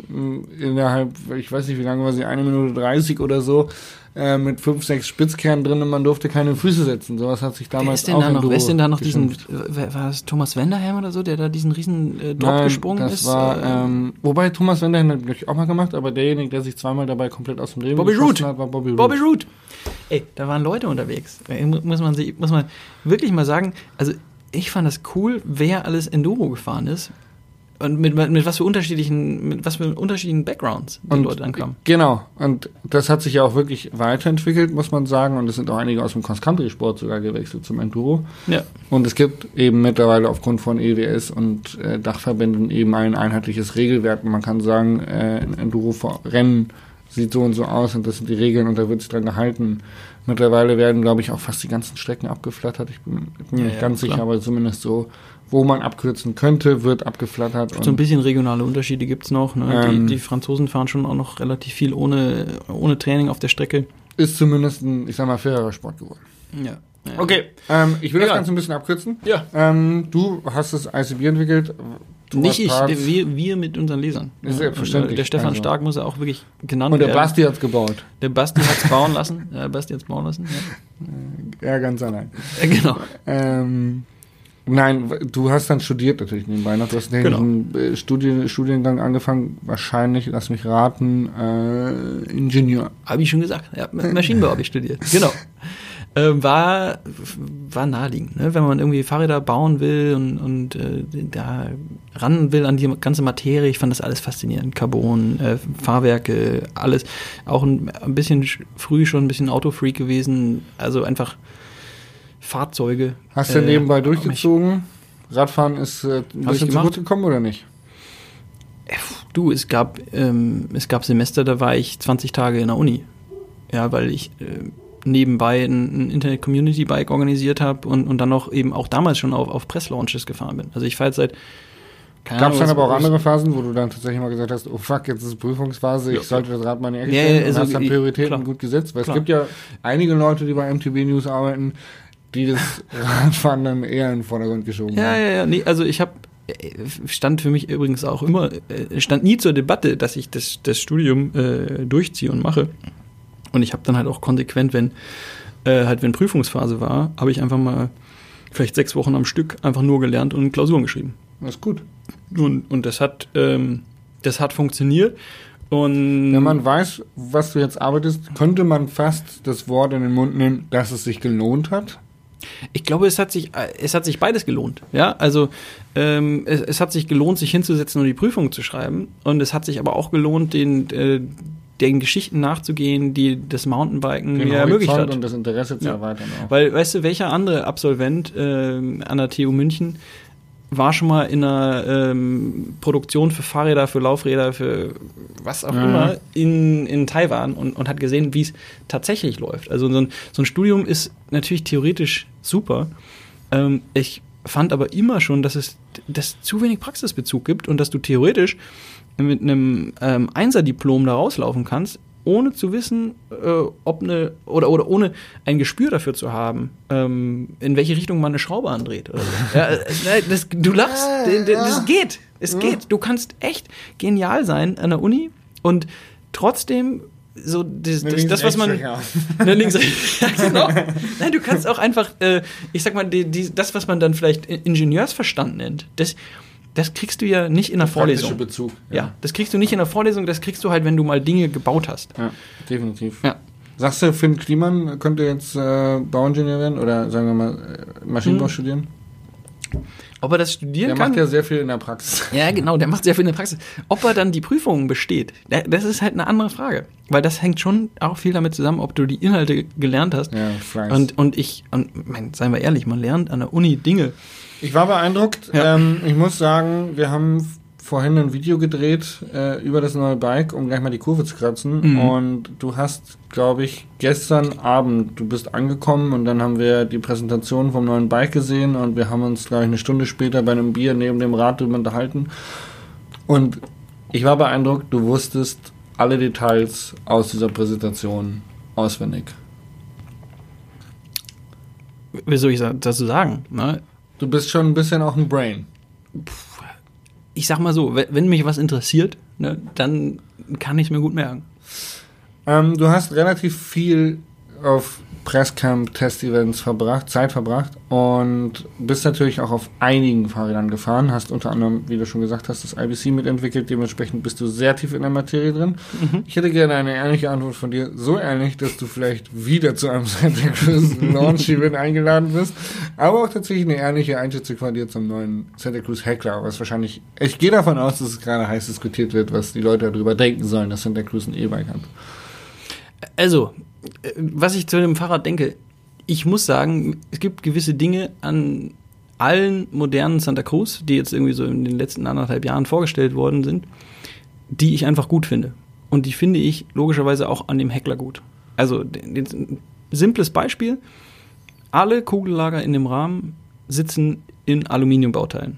innerhalb, ich weiß nicht wie lange war sie, eine Minute 30 oder so, äh, mit fünf, sechs Spitzkernen drin und man durfte keine Füße setzen. Sowas hat sich Wer damals ist denn auch da noch, Enduro wer ist denn da noch diesen, geschimpft. wer, war es Thomas Wenderheim oder so, der da diesen riesen äh, Drop Nein, gesprungen das ist? War, Äh, ähm, wobei Thomas Wenderhen hat natürlich auch mal gemacht, aber derjenige, der sich zweimal dabei komplett aus dem Leben Bobby Roode. hat, war Bobby Roode. Bobby Root. Ey, da waren Leute unterwegs. Äh, mu- Muss man, sich, muss man wirklich mal sagen, also ich fand das cool, wer alles Enduro gefahren ist. Und mit, mit was für unterschiedlichen, mit was für unterschiedlichen Backgrounds die Und Leute ankamen. Genau. Und das hat sich ja auch wirklich weiterentwickelt, muss man sagen. Und es sind auch einige aus dem Cross-Country-Sport sogar gewechselt zum Enduro. Ja. Und es gibt eben mittlerweile aufgrund von EWS und äh, Dachverbänden eben ein einheitliches Regelwerk. Und man kann sagen, äh, ein Enduro-Rennen sieht so und so aus und das sind die Regeln und da wird sich dran gehalten. Mittlerweile werden, glaube ich, auch fast die ganzen Strecken abgeflattert. Ich bin, ich bin mir Ja, nicht ja, ganz klar. sicher, aber zumindest so, wo man abkürzen könnte, wird abgeflattert. So ein bisschen regionale Unterschiede gibt's noch. Ne? Ähm. die, die Franzosen fahren schon auch noch relativ viel ohne, ohne Training auf der Strecke. ist zumindest ein, ich sag mal, fairer Sport geworden. Ja. Okay, ähm, ich will das Egal. Ganze ein bisschen abkürzen. Ja. Ähm, du hast das ICB entwickelt. Nicht ich, wir, wir mit unseren Lesern. Ist selbstverständlich. Und, äh, Der Stefan Also. Stark muss ja auch wirklich genannt Und der werden. Basti hat's gebaut. Der Basti hat's bauen lassen. Der Basti hat's bauen lassen. Ja. Ja, ganz allein. Äh, genau. Ähm, nein, du hast dann studiert natürlich nebenbei noch. Du hast einen Genau. äh, Studien, Studiengang angefangen. Wahrscheinlich, lass mich raten, äh, Ingenieur. Habe ich schon gesagt. Ja, Maschinenbau habe ich studiert. Genau. Ähm, war, war naheliegend, ne? wenn man irgendwie Fahrräder bauen will und, und äh, da ran will an die ganze Materie. Ich fand das alles faszinierend. Carbon, äh, Fahrwerke, alles. Auch ein, ein bisschen sch- früh schon ein bisschen Autofreak gewesen. Also einfach Fahrzeuge. Hast du Äh, nebenbei durchgezogen? Radfahren ist äh, ein bisschen zu gut gekommen oder nicht? Du, es gab, ähm, es gab Semester, da war ich 20 Tage in der Uni. Ja, weil ich äh, nebenbei ein, ein Internet-Community-Bike organisiert habe und, und dann noch eben auch damals schon auf, auf Presslaunches gefahren bin. Also ich fahre jetzt seit. Gab es dann aber auch andere Phasen, wo du dann tatsächlich mal gesagt hast, oh fuck, jetzt ist Prüfungsphase, ich Ja. sollte das Rad mal in die Ecke Ja, stellen ja, und also hast dann Prioritäten klar. gut gesetzt? Weil Klar. es gibt ja einige Leute, die bei MTB News arbeiten, die das Radfahren dann eher in den Vordergrund geschoben Ja, haben. ja, ja. Nee, also ich habe stand für mich übrigens auch immer, äh, stand nie zur Debatte, dass ich das, das Studium äh, durchziehe und mache. Und ich habe dann halt auch konsequent, wenn äh, halt wenn Prüfungsphase war, habe ich einfach mal vielleicht sechs Wochen am Stück einfach nur gelernt und Klausuren geschrieben. Das ist gut. Und, und das hat ähm, das hat funktioniert. Und Wenn man weiß, was du jetzt arbeitest, könnte man fast das Wort in den Mund nehmen, dass es sich gelohnt hat. Ich glaube, es hat sich, äh, es hat sich beides gelohnt. Ja, also ähm, es, es hat sich gelohnt, sich hinzusetzen und die Prüfung zu schreiben. Und es hat sich aber auch gelohnt, den, äh, den Geschichten nachzugehen, die das Mountainbiken Den mir ermöglicht hat. und das Interesse zu Ja. erweitern auch. Weil, weißt du, welcher andere Absolvent ähm, an der TU München war schon mal in einer ähm, Produktion für Fahrräder, für Laufräder, für was auch Ja. immer in, in Taiwan und, und hat gesehen, wie es tatsächlich läuft. Also so ein, so ein Studium ist natürlich theoretisch super. Ähm, ich fand aber immer schon, dass es dass zu wenig Praxisbezug gibt und dass du theoretisch mit einem ähm, Einserdiplom da rauslaufen kannst, ohne zu wissen, äh, ob eine, oder, oder ohne ein Gespür dafür zu haben, ähm, in welche Richtung man eine Schraube andreht. Oder so. ja, äh, das, du lachst, das geht. Es geht. Du kannst echt genial sein an der Uni und trotzdem so das, das, das was man ne, links, ja, genau. Nein, du kannst auch einfach äh, ich sag mal die, die, das was man dann vielleicht Ingenieursverstand nennt das das kriegst du ja nicht in der Vorlesung Bezug ja. ja. das kriegst du nicht in der Vorlesung das kriegst du halt wenn du mal Dinge gebaut hast ja definitiv ja sagst du Finn Kliman könnte jetzt äh, Bauingenieur werden oder sagen wir mal äh, Maschinenbau hm. studieren ob er das studieren der kann? Der macht ja sehr viel in der Praxis. Ja, genau, der macht sehr viel in der Praxis. Ob er dann die Prüfungen besteht, das ist halt eine andere Frage. Weil das hängt schon auch viel damit zusammen, ob du die Inhalte gelernt hast. Ja, Fleiß. Und, und ich, und, mein, seien wir ehrlich, man lernt an der Uni Dinge. Ich war beeindruckt. Ja. Ähm, ich muss sagen, wir haben vorhin ein Video gedreht äh, über das neue Bike, um gleich mal die Kurve zu kratzen. Mhm. Und du hast, glaube ich, gestern Abend, du bist angekommen und dann haben wir die Präsentation vom neuen Bike gesehen und wir haben uns, glaube ich, eine Stunde später bei einem Bier neben dem Rad drüber unterhalten. Und ich war beeindruckt, du wusstest alle Details aus dieser Präsentation auswendig. Wie soll ich dazu sagen? Ne? Du bist schon ein bisschen auch ein Brain. Ich sag mal so, wenn mich was interessiert, ne, dann kann ich es mir gut merken. Ähm, du hast relativ viel auf Presscamp, Test-Events verbracht, Zeit verbracht und bist natürlich auch auf einigen Fahrrädern gefahren, hast unter anderem, wie du schon gesagt hast, das IBC mitentwickelt, dementsprechend bist du sehr tief in der Materie drin. Mhm. Ich hätte gerne eine ehrliche Antwort von dir, so ehrlich, dass du vielleicht wieder zu einem Santa Cruz Launch Event eingeladen bist, aber auch tatsächlich eine ehrliche Einschätzung von dir zum neuen Santa Cruz Heckler, was wahrscheinlich, ich gehe davon aus, dass es gerade heiß diskutiert wird, was die Leute darüber denken sollen, dass Santa Cruz ein E-Bike hat. Also, was ich zu dem Fahrrad denke, ich muss sagen, es gibt gewisse Dinge an allen modernen Santa Cruz, die jetzt irgendwie so in den letzten anderthalb Jahren vorgestellt worden sind, die ich einfach gut finde. Und die finde ich logischerweise auch an dem Heckler gut. Also, ein simples Beispiel. Alle Kugellager in dem Rahmen sitzen in Aluminiumbauteilen.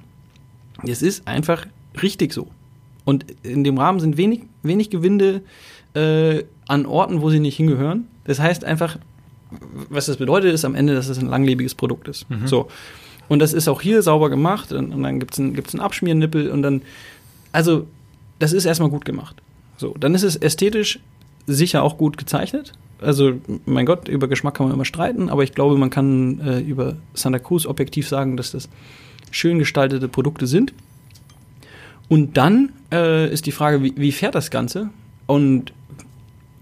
Es ist einfach richtig so. Und in dem Rahmen sind wenig, wenig Gewinde äh, an Orten, wo sie nicht hingehören. Das heißt einfach, was das bedeutet, ist am Ende, dass es ein langlebiges Produkt ist. Mhm. So. Und das ist auch hier sauber gemacht und, und dann gibt es einen, gibt's einen Abschmiernippel und dann, also, das ist erstmal gut gemacht. So, dann ist es ästhetisch sicher auch gut gezeichnet. Also, mein Gott, über Geschmack kann man immer streiten, aber ich glaube, man kann äh, über Santa Cruz objektiv sagen, dass das schön gestaltete Produkte sind. Und dann äh, ist die Frage, wie, wie fährt das Ganze? Und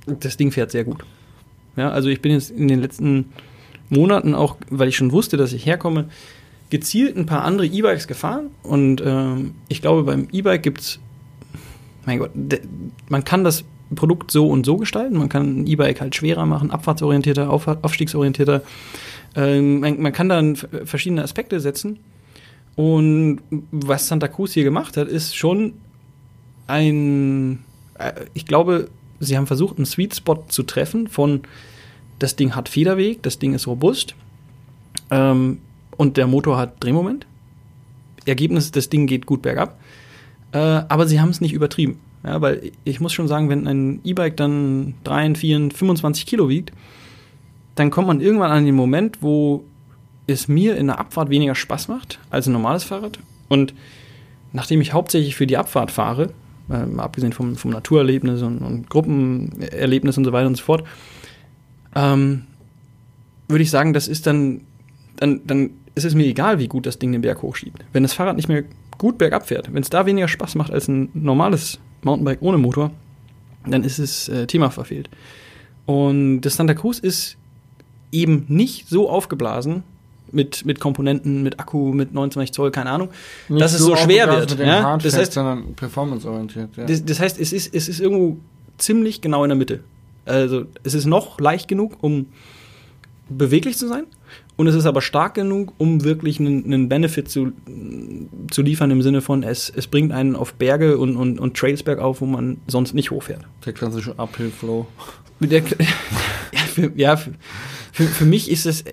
das Ding fährt sehr gut. Ja, also ich bin jetzt in den letzten Monaten auch, weil ich schon wusste, dass ich herkomme, gezielt ein paar andere E-Bikes gefahren und ähm, ich glaube, beim E-Bike gibt es, mein Gott, man kann das Produkt so und so gestalten. Man kann ein E-Bike halt schwerer machen, abfahrtsorientierter, auf, aufstiegsorientierter. Ähm, man, man, kann dann verschiedene Aspekte setzen. Und was Santa Cruz hier gemacht hat, ist schon ein, äh, ich glaube, sie haben versucht, einen Sweet Spot zu treffen von, das Ding hat Federweg, das Ding ist robust ähm, und der Motor hat Drehmoment. Ergebnis, das Ding geht gut bergab. Äh, aber sie haben es nicht übertrieben. Ja, weil ich muss schon sagen, wenn ein E-Bike dann 3, 4, 25 Kilo wiegt, dann kommt man irgendwann an den Moment, wo es mir in der Abfahrt weniger Spaß macht als ein normales Fahrrad. Und nachdem ich hauptsächlich für die Abfahrt fahre, äh, abgesehen vom, vom Naturerlebnis und, und, Gruppenerlebnis und so weiter und so fort, ähm, würde ich sagen, das ist dann, dann, dann ist es mir egal, wie gut das Ding den Berg hochschiebt. Wenn das Fahrrad nicht mehr gut bergab fährt, wenn es da weniger Spaß macht als ein normales Mountainbike ohne Motor, dann ist es äh, Thema verfehlt. Und das Santa Cruz ist eben nicht so aufgeblasen, mit, mit Komponenten, mit Akku, mit 29 Zoll, keine Ahnung, Nicht dass es so schwer wird. Ja? das heißt, sondern performanceorientiert. Ja. Das, das, heißt, es ist, es ist irgendwo ziemlich genau in der Mitte. Also es ist noch leicht genug, um beweglich zu sein und es ist aber stark genug, um wirklich einen, einen Benefit zu, zu liefern im Sinne von, es, es bringt einen auf Berge und, und, und Trails bergauf, wo man sonst nicht hochfährt. Der klassische Uphill-Flow. ja, für, ja für, für, für mich ist es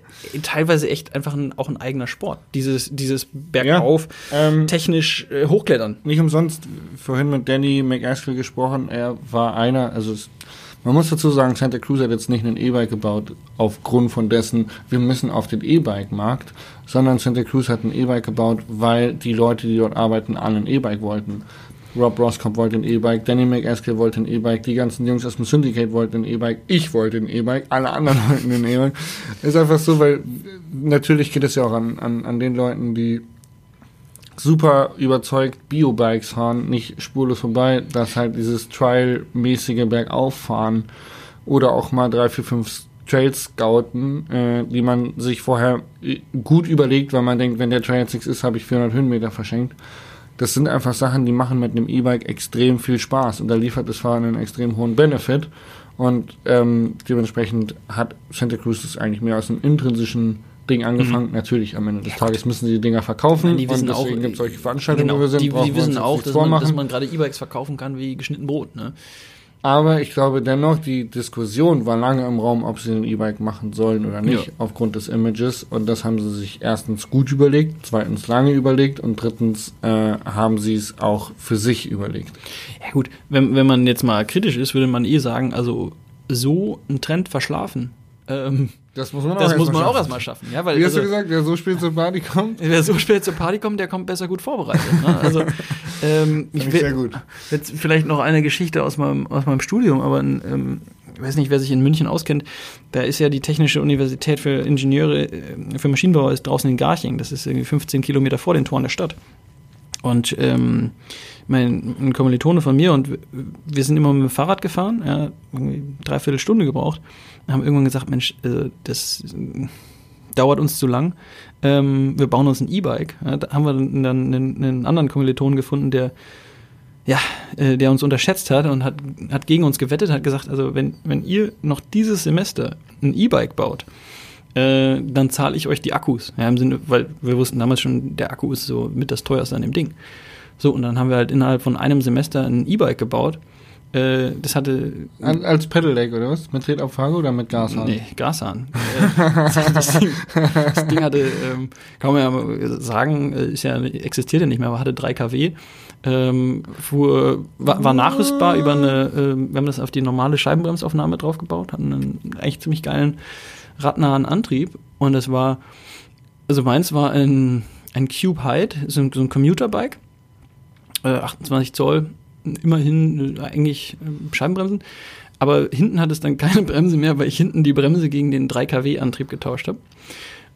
teilweise echt einfach ein, auch ein eigener Sport. Dieses, dieses Bergauf, ja, ähm, technisch äh, hochklettern. Nicht umsonst vorhin mit Danny McAskill gesprochen, er war einer, also es, Man muss dazu sagen, Santa Cruz hat jetzt nicht ein E-Bike gebaut aufgrund von dessen, wir müssen auf den E-Bike-Markt, sondern Santa Cruz hat ein E-Bike gebaut, weil die Leute, die dort arbeiten, alle ein E-Bike wollten. Rob Roscoe wollte ein E-Bike, Danny McAskill wollte ein E-Bike, die ganzen Jungs aus dem Syndicate wollten ein E-Bike, ich wollte ein E-Bike, alle anderen wollten ein E-Bike. Ist einfach so, weil natürlich geht es ja auch an, an, an den Leuten, die super überzeugt Biobikes fahren, nicht spurlos vorbei, dass halt dieses Trial-mäßige Bergauffahren oder auch mal drei, vier, fünf Trails scouten, äh, die man sich vorher gut überlegt, weil man denkt, wenn der Trail jetzt nichts ist, habe ich 400 Höhenmeter verschenkt. Das sind einfach Sachen, die machen mit einem E-Bike extrem viel Spaß und da liefert das Fahren einen extrem hohen Benefit und ähm, dementsprechend hat Santa Cruz das eigentlich mehr aus einem intrinsischen Ding angefangen. Mhm. Natürlich, am Ende des Tages müssen sie die Dinger verkaufen. Meine, die wissen und deswegen gibt es solche Veranstaltungen, genau, wo wir sind. Die, die wissen auch, dass man, dass man, gerade E-Bikes verkaufen kann wie geschnitten Brot. Ne? Aber ich glaube dennoch, die Diskussion war lange im Raum, ob sie ein E-Bike machen sollen oder nicht, ja. aufgrund des Images. Und das haben sie sich erstens gut überlegt, zweitens lange überlegt und drittens äh, haben sie es auch für sich überlegt. Ja gut, wenn, wenn man jetzt mal kritisch ist, würde man eh sagen, also so einen Trend verschlafen. Ähm, das muss man auch, das erst muss man mal auch erstmal schaffen. Ja, weil, Wie hast also, du gesagt, wer so spät zur Party kommt? Wer so spät zur Party kommt, der kommt besser gut vorbereitet. Ne? Also, ähm, ich will, sehr gut. Jetzt vielleicht noch eine Geschichte aus meinem, aus meinem Studium, aber ähm, ich weiß nicht, wer sich in München auskennt. Da ist ja die Technische Universität für Ingenieure, äh, für Maschinenbauer ist draußen in Garching. Das ist irgendwie 15 Kilometer vor den Toren der Stadt. Und ähm, mein ein Kommilitone von mir und wir sind immer mit dem Fahrrad gefahren, ja, irgendwie dreiviertel Stunde gebraucht, haben irgendwann gesagt, Mensch, äh, das äh, dauert uns zu lang, ähm, wir bauen uns ein E-Bike. Ja, da haben wir dann einen, einen anderen Kommilitonen gefunden, der ja, äh, der uns unterschätzt hat und hat, hat gegen uns gewettet, hat gesagt, also wenn, wenn ihr noch dieses Semester ein E-Bike baut, äh, dann zahle ich euch die Akkus. Ja, im Sinne, weil wir wussten damals schon, der Akku ist so mit das teuerste an dem Ding. So, und dann haben wir halt innerhalb von einem Semester ein E-Bike gebaut. Äh, das hatte. Als Pedelec oder was? Mit Tretabfrage oder mit Gashahn? Nee, Gashahn. Äh, das, Ding, das Ding hatte, ähm, kann man ja sagen, äh, ist ja, existiert ja nicht mehr, aber hatte 3 kW. Ähm, fuhr, war, war nachrüstbar über eine, äh, wir haben das auf die normale Scheibenbremsaufnahme draufgebaut, hatten einen eigentlich ziemlich geilen radnahen Antrieb und es war, also meins war ein, ein Cube Height, so ein, so ein Commuterbike 28 äh, Zoll, immerhin äh, eigentlich äh, Scheibenbremsen. Aber hinten hat es dann keine Bremse mehr, weil ich hinten die Bremse gegen den 3 kW Antrieb getauscht habe.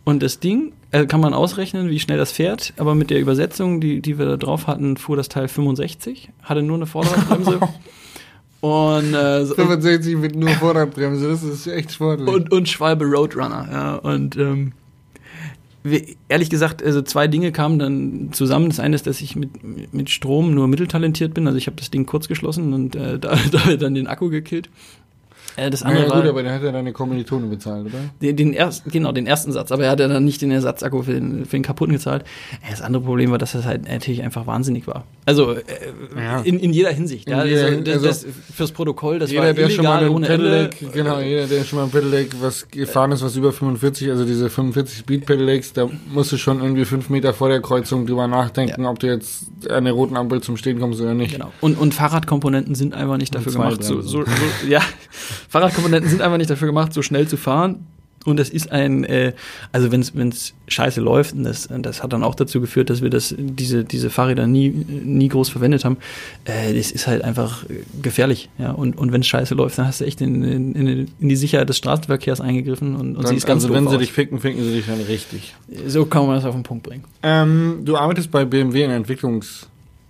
Und das Ding äh, kann man ausrechnen, wie schnell das fährt, aber mit der Übersetzung, die, die wir da drauf hatten, fuhr das Teil 65, hatte nur eine Vorderradbremse. und, äh, so, 65 mit nur Vorderradbremse, das ist echt sportlich. Und, und Schwalbe Roadrunner, ja. Und ähm, ehrlich gesagt, also zwei Dinge kamen dann zusammen. Das eine ist, dass ich mit, mit Strom nur mitteltalentiert bin. Also ich habe das Ding kurz geschlossen und äh, da, da dann den Akku gekillt. Äh, das andere ja, gut, war, aber der hat ja deine Kommilitone bezahlt, oder? Den, den ersten, genau, den ersten Satz. Aber er hat ja dann nicht den Ersatzakku für den, für den kaputten gezahlt. Äh, das andere Problem war, dass das halt natürlich einfach wahnsinnig war. Also äh, ja. in, in jeder Hinsicht. In ja. Jeder, also, das, also das, fürs Protokoll, das jeder, war der schon mal ohne Pedelec, Ende. Genau, jeder, der schon mal ein Pedelec was gefahren ist, was über 45, also diese 45 Speed Pedelecs, da musst du schon irgendwie fünf Meter vor der Kreuzung drüber nachdenken, ja. ob du jetzt an der roten Ampel zum Stehen kommst oder nicht. Genau. Und, und Fahrradkomponenten sind einfach nicht dafür gemacht. So, so, so, ja, Fahrradkomponenten sind einfach nicht dafür gemacht, so schnell zu fahren. Und das ist ein, äh, also wenn es scheiße läuft, und das, das hat dann auch dazu geführt, dass wir das, diese, diese Fahrräder nie, nie groß verwendet haben, äh, das ist halt einfach gefährlich. Ja? Und, und wenn es scheiße läuft, dann hast du echt in, in, in die Sicherheit des Straßenverkehrs eingegriffen und, und dann, siehst ganz Also wenn sie aus. dich ficken, ficken sie dich dann richtig. So kann man das auf den Punkt bringen. Ähm, du arbeitest bei BMW in Entwicklungs-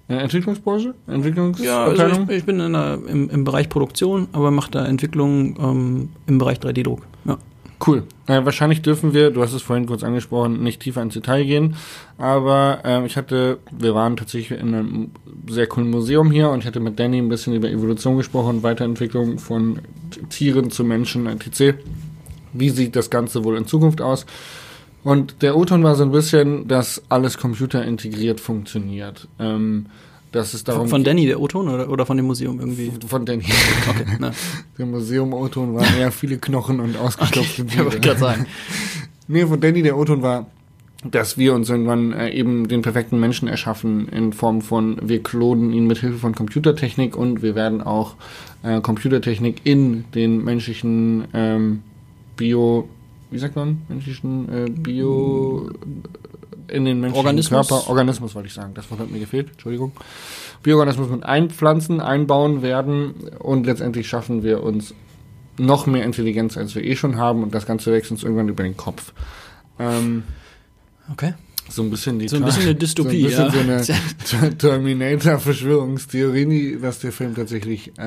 Entwicklungsbranche? Entwicklungsabteilung? Ja, also ich, ich, bin der, im, im, Bereich Produktion, aber mache da Entwicklung ähm, im Bereich 3D-Druck. Ja. Cool. Äh, wahrscheinlich dürfen wir, du hast es vorhin kurz angesprochen, nicht tiefer ins Detail gehen, aber äh, ich hatte, wir waren tatsächlich in einem sehr coolen Museum hier und ich hatte mit Danny ein bisschen über Evolution gesprochen, Weiterentwicklung von Tieren zu Menschen, etc. Wie sieht das Ganze wohl in Zukunft aus? Und der O-Ton war so ein bisschen, dass alles computerintegriert funktioniert. Ähm, dass es darum von Danny, der O-Ton oder, oder von dem Museum irgendwie? Von Danny. Okay, na. Der Museum O-Ton waren eher viele Knochen und ausgestopfte okay, wollte gerade sagen. nee, von Danny, der O-Ton war, dass wir uns irgendwann äh, eben den perfekten Menschen erschaffen in Form von, wir klonen ihn mit Hilfe von Computertechnik und wir werden auch äh, Computertechnik in den menschlichen ähm, Bio, wie sagt man, menschlichen äh, Bio, in den menschlichen Organismus? Körper, Organismus wollte ich sagen, das Wort hat mir gefehlt, Entschuldigung. Bioorganismus mit einpflanzen, einbauen werden und letztendlich schaffen wir uns noch mehr Intelligenz, als wir eh schon haben und das Ganze wächst uns irgendwann über den Kopf. Ähm, Okay. so ein bisschen die So ein bisschen eine Dystopie, so ein bisschen ja. so eine Ter- Terminator-Verschwörungstheorie, dass der Film tatsächlich äh,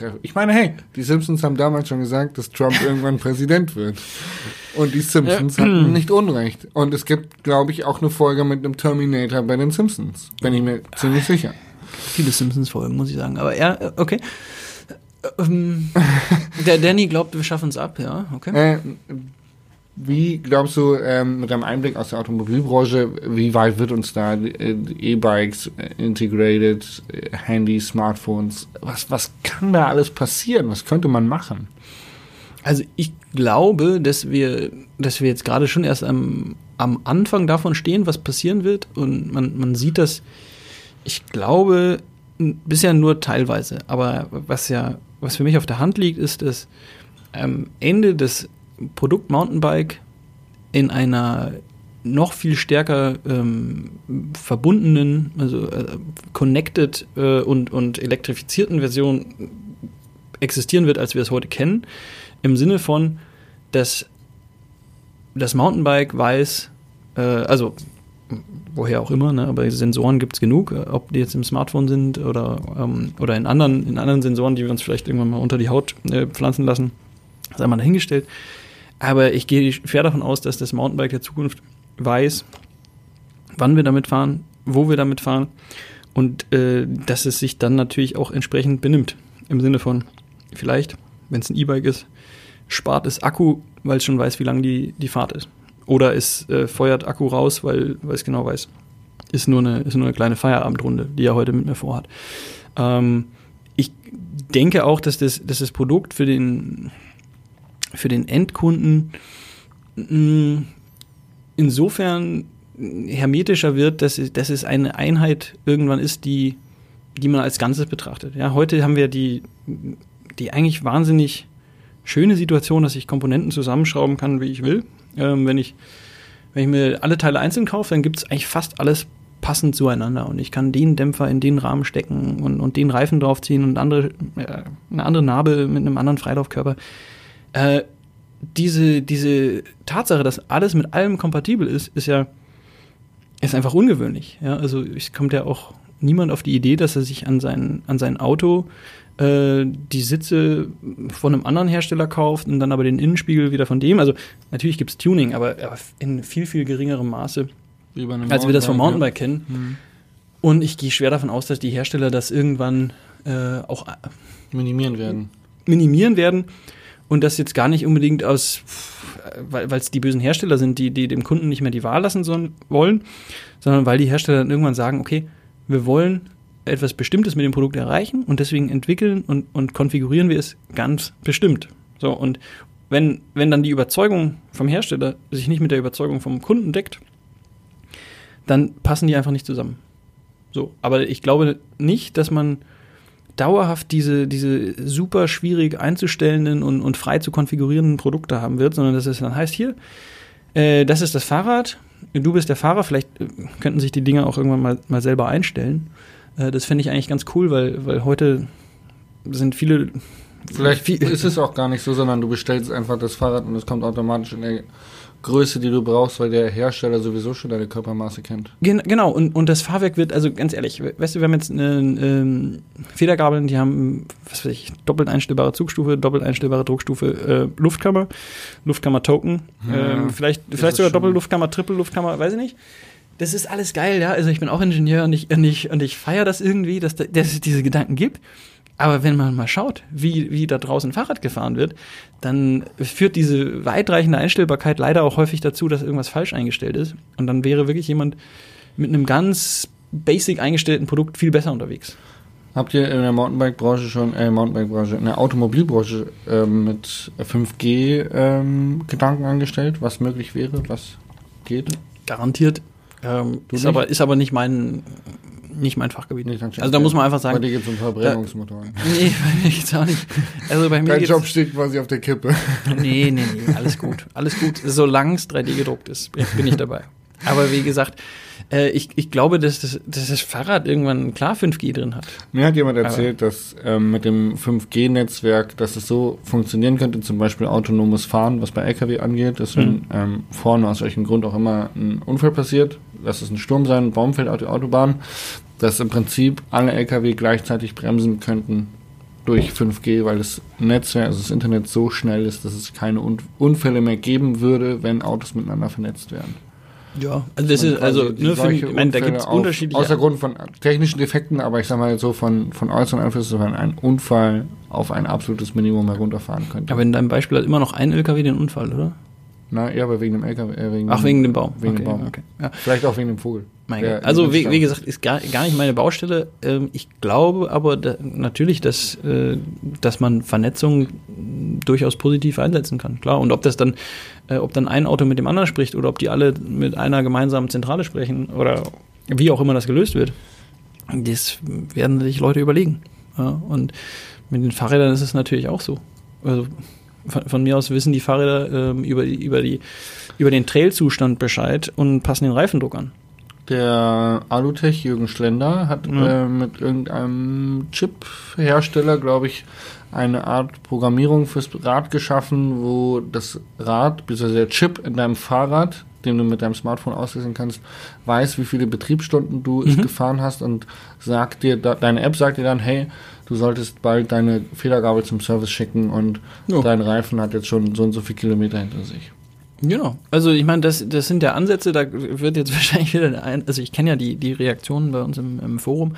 eintreffen. Ich meine, hey, die Simpsons haben damals schon gesagt, dass Trump irgendwann Präsident wird. Und die Simpsons hatten nicht Unrecht. Und es gibt, glaube ich, auch eine Folge mit einem Terminator bei den Simpsons. Bin ich mir ziemlich sicher. Viele Simpsons-Folgen, muss ich sagen. Aber ja, okay. Ähm, der Danny glaubt, wir schaffen es ab, ja, okay. Äh, wie glaubst du, ähm, mit einem Einblick aus der Automobilbranche, wie weit wird uns da äh, E-Bikes, äh, Integrated, äh, Handys, Smartphones, was, was kann da alles passieren? Was könnte man machen? Also ich glaube, dass wir, dass wir jetzt gerade schon erst am, am Anfang davon stehen, was passieren wird. Und man, man sieht das, ich glaube, bisher nur teilweise. Aber was ja, was für mich auf der Hand liegt, ist, dass am Ende das Produkt Mountainbike in einer noch viel stärker ähm, verbundenen, also äh, connected äh, und, und elektrifizierten Version existieren wird, als wir es heute kennen. Im Sinne von, dass das Mountainbike weiß, äh, also woher auch immer, ne, aber Sensoren gibt es genug, äh, ob die jetzt im Smartphone sind oder, ähm, oder in, anderen, in anderen Sensoren, die wir uns vielleicht irgendwann mal unter die Haut äh, pflanzen lassen, sei mal dahingestellt. Aber ich gehe schwer davon aus, dass das Mountainbike der Zukunft weiß, wann wir damit fahren, wo wir damit fahren und äh, dass es sich dann natürlich auch entsprechend benimmt. Im Sinne von, vielleicht, wenn es ein E-Bike ist, spart es Akku, weil es schon weiß, wie lang die, die Fahrt ist. Oder es äh, feuert Akku raus, weil, weil es genau weiß. Ist nur, eine, ist nur eine kleine Feierabendrunde, die er heute mit mir vorhat. Ähm, ich denke auch, dass das, dass das Produkt für den, für den Endkunden mh, insofern hermetischer wird, dass es, dass es eine Einheit irgendwann ist, die, die man als Ganzes betrachtet. Ja, heute haben wir die, die eigentlich wahnsinnig schöne Situation, dass ich Komponenten zusammenschrauben kann, wie ich will. Ähm, wenn, ich, wenn ich mir alle Teile einzeln kaufe, dann gibt es eigentlich fast alles passend zueinander und ich kann den Dämpfer in den Rahmen stecken und, und den Reifen draufziehen und andere, äh, eine andere Narbe mit einem anderen Freilaufkörper. Äh, diese, diese Tatsache, dass alles mit allem kompatibel ist, ist ja ist einfach ungewöhnlich. Ja? Also es kommt ja auch niemand auf die Idee, dass er sich an sein, an sein Auto äh, die Sitze von einem anderen Hersteller kauft und dann aber den Innenspiegel wieder von dem. Also natürlich gibt es Tuning, aber, aber in viel, viel geringerem Maße, als wir das vom Mountainbike, Mountainbike kennen. Mhm. Und ich gehe schwer davon aus, dass die Hersteller das irgendwann äh, auch ja. Minimieren werden. minimieren werden und das jetzt gar nicht unbedingt aus, weil es die bösen Hersteller sind, die, die dem Kunden nicht mehr die Wahl lassen sollen, wollen, sondern weil die Hersteller dann irgendwann sagen, okay, wir wollen etwas Bestimmtes mit dem Produkt erreichen und deswegen entwickeln und, und konfigurieren wir es ganz bestimmt. So, und wenn, wenn dann die Überzeugung vom Hersteller sich nicht mit der Überzeugung vom Kunden deckt, dann passen die einfach nicht zusammen. So, aber ich glaube nicht, dass man dauerhaft diese, diese super schwierig einzustellenden und, und frei zu konfigurierenden Produkte haben wird, sondern dass es dann heißt, hier, äh, das ist das Fahrrad, du bist der Fahrer, vielleicht äh, könnten sich die Dinge auch irgendwann mal, mal selber einstellen. Äh, das fände ich eigentlich ganz cool, weil, weil heute sind viele. Vielleicht viel, ist es auch gar nicht so, sondern du bestellst einfach das Fahrrad und es kommt automatisch in der Größe, die du brauchst, weil der Hersteller sowieso schon deine Körpermaße kennt. Gen genau, und, und das Fahrwerk wird, also ganz ehrlich, we- weißt du, wir haben jetzt eine, ähm, Federgabeln, die haben, was weiß ich, doppelt einstellbare Zugstufe, doppelt einstellbare Druckstufe, äh, Luftkammer, Luftkammer-Token, Ja, ähm, vielleicht, vielleicht sogar Doppelluftkammer, Trippelluftkammer, weiß ich nicht. Das ist alles geil, ja. Also ich bin auch Ingenieur und ich, und ich, und ich feiere das irgendwie, dass, da, dass es diese Gedanken gibt. Aber wenn man mal schaut, wie, wie da draußen Fahrrad gefahren wird, dann führt diese weitreichende Einstellbarkeit leider auch häufig dazu, dass irgendwas falsch eingestellt ist. Und dann wäre wirklich jemand mit einem ganz basic eingestellten Produkt viel besser unterwegs. Habt ihr in der Mountainbike-Branche schon, äh, Mountainbike-Branche, in der Automobilbranche ähm, mit 5G ähm, Gedanken angestellt, was möglich wäre, was geht? garantiert. Ähm, ist, nicht? aber, ist aber nicht mein, nicht mein Fachgebiet. Nicht also da muss man einfach Bei sagen, dir geht es um Verbrennungsmotoren. nee, bei mir geht's auch nicht. Also bei mir Dein Job steht quasi auf der Kippe. Nee, nee, nee, alles gut. Alles gut. Solange es 3D gedruckt ist, bin ich dabei. Aber wie gesagt, äh, ich, ich glaube, dass das, dass das Fahrrad irgendwann klar 5G drin hat. Mir hat jemand erzählt, dass ähm, mit dem 5G-Netzwerk, dass es so funktionieren könnte, zum Beispiel autonomes Fahren, was bei LKW angeht, dass wenn Mhm. ähm, vorne aus welchem Grund auch immer ein Unfall passiert, lass es ein Sturm sein, ein Baum fällt auf die Autobahn, dass im Prinzip alle LKW gleichzeitig bremsen könnten durch 5G, weil das Netzwerk, also das Internet so schnell ist, dass es keine Un Unfälle mehr geben würde, wenn Autos miteinander vernetzt werden. Ja, also das Und ist, also nur für ich meine, da gibt es unterschiedliche. Außer Grund von technischen Defekten, aber ich sag mal so von, von äußeren Einflüssen, wenn ein Unfall auf ein absolutes Minimum herunterfahren könnte. aber in deinem Beispiel hat immer noch ein LKW den Unfall, oder? Na, eher aber wegen dem LKW. Äh, wegen Ach, wegen dem Baum. Wegen okay, dem Baum. Okay. Ja. Vielleicht auch wegen dem Vogel. Der. Also wie, wie gesagt, ist gar, gar nicht meine Baustelle. Ähm, ich glaube aber da, natürlich, dass, äh, dass man Vernetzung durchaus positiv einsetzen kann. Klar. Und ob das dann, äh, ob dann ein Auto mit dem anderen spricht oder ob die alle mit einer gemeinsamen Zentrale sprechen oder wie auch immer das gelöst wird, das werden sich Leute überlegen. Ja, und mit den Fahrrädern ist es natürlich auch so. Also von, von mir aus wissen die Fahrräder ähm, über, über, die, über den Trailzustand Bescheid und passen den Reifendruck an. Der Alutech Jürgen Schlender hat Mhm. äh, mit irgendeinem Chip-Hersteller, glaube ich, eine Art Programmierung fürs Rad geschaffen, wo das Rad, bzw. der Chip in deinem Fahrrad, den du mit deinem Smartphone auslesen kannst, weiß, wie viele Betriebsstunden du es Mhm. gefahren hast und sagt dir, deine App sagt dir dann, hey, du solltest bald deine Federgabel zum Service schicken und Ja. dein Reifen hat jetzt schon so und so viele Kilometer hinter sich. Genau. Also ich meine, das, das sind ja Ansätze, da wird jetzt wahrscheinlich wieder ein, also ich kenne ja die, die Reaktionen bei uns im, im Forum.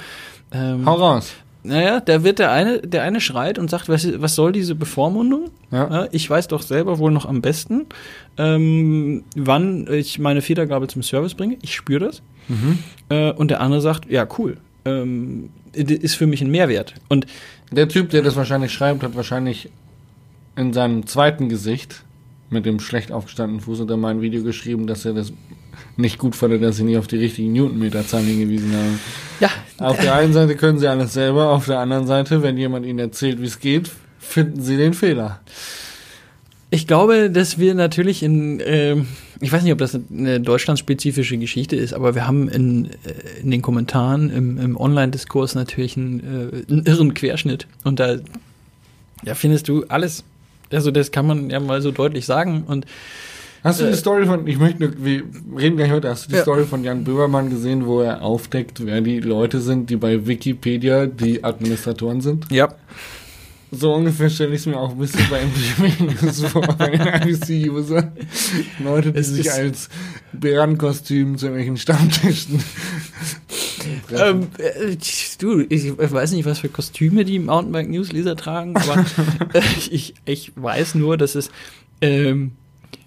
Ähm, Hau raus. naja, da wird der eine, der eine schreit und sagt, was, was soll diese Bevormundung? Ja. Ja, ich weiß doch selber wohl noch am besten, ähm, wann ich meine Federgabel zum Service bringe. Ich spüre das. Mhm. Äh, und der andere sagt, ja, cool. Ähm, ist für mich ein Mehrwert. Und Der Typ, der das wahrscheinlich schreibt, hat wahrscheinlich in seinem zweiten Gesicht mit dem schlecht aufgestandenen Fuß unter mein Video geschrieben, dass er das nicht gut fand, dass sie nicht auf die richtigen Newtonmeterzahlen hingewiesen haben. ja, Auf der einen Seite können sie alles selber, auf der anderen Seite, wenn jemand ihnen erzählt, wie es geht, finden sie den Fehler. Ich glaube, dass wir natürlich in, ähm, ich weiß nicht, ob das eine deutschlandspezifische Geschichte ist, aber wir haben in, äh, in den Kommentaren im, im Online-Diskurs natürlich einen, äh, einen irren Querschnitt. Und da, da findest du alles. Also das kann man ja mal so deutlich sagen. Und Hast du Äh, die Story von, ich möchte, nur- wir reden gleich heute, hast du die Ja. Story von Jan Böhmermann gesehen, wo er aufdeckt, wer die Leute sind, die bei Wikipedia die Administratoren sind? ja, So ungefähr stelle ich es mir auch ein bisschen bei MTV vor, bei den IBC-User. Leute, die Es sich als Bärenkostüm zu irgendwelchen Stammtischen. ähm, äh, du, ich weiß nicht, was für Kostüme die Mountainbike Newsleser tragen, aber äh, ich, ich weiß nur, dass es, ähm,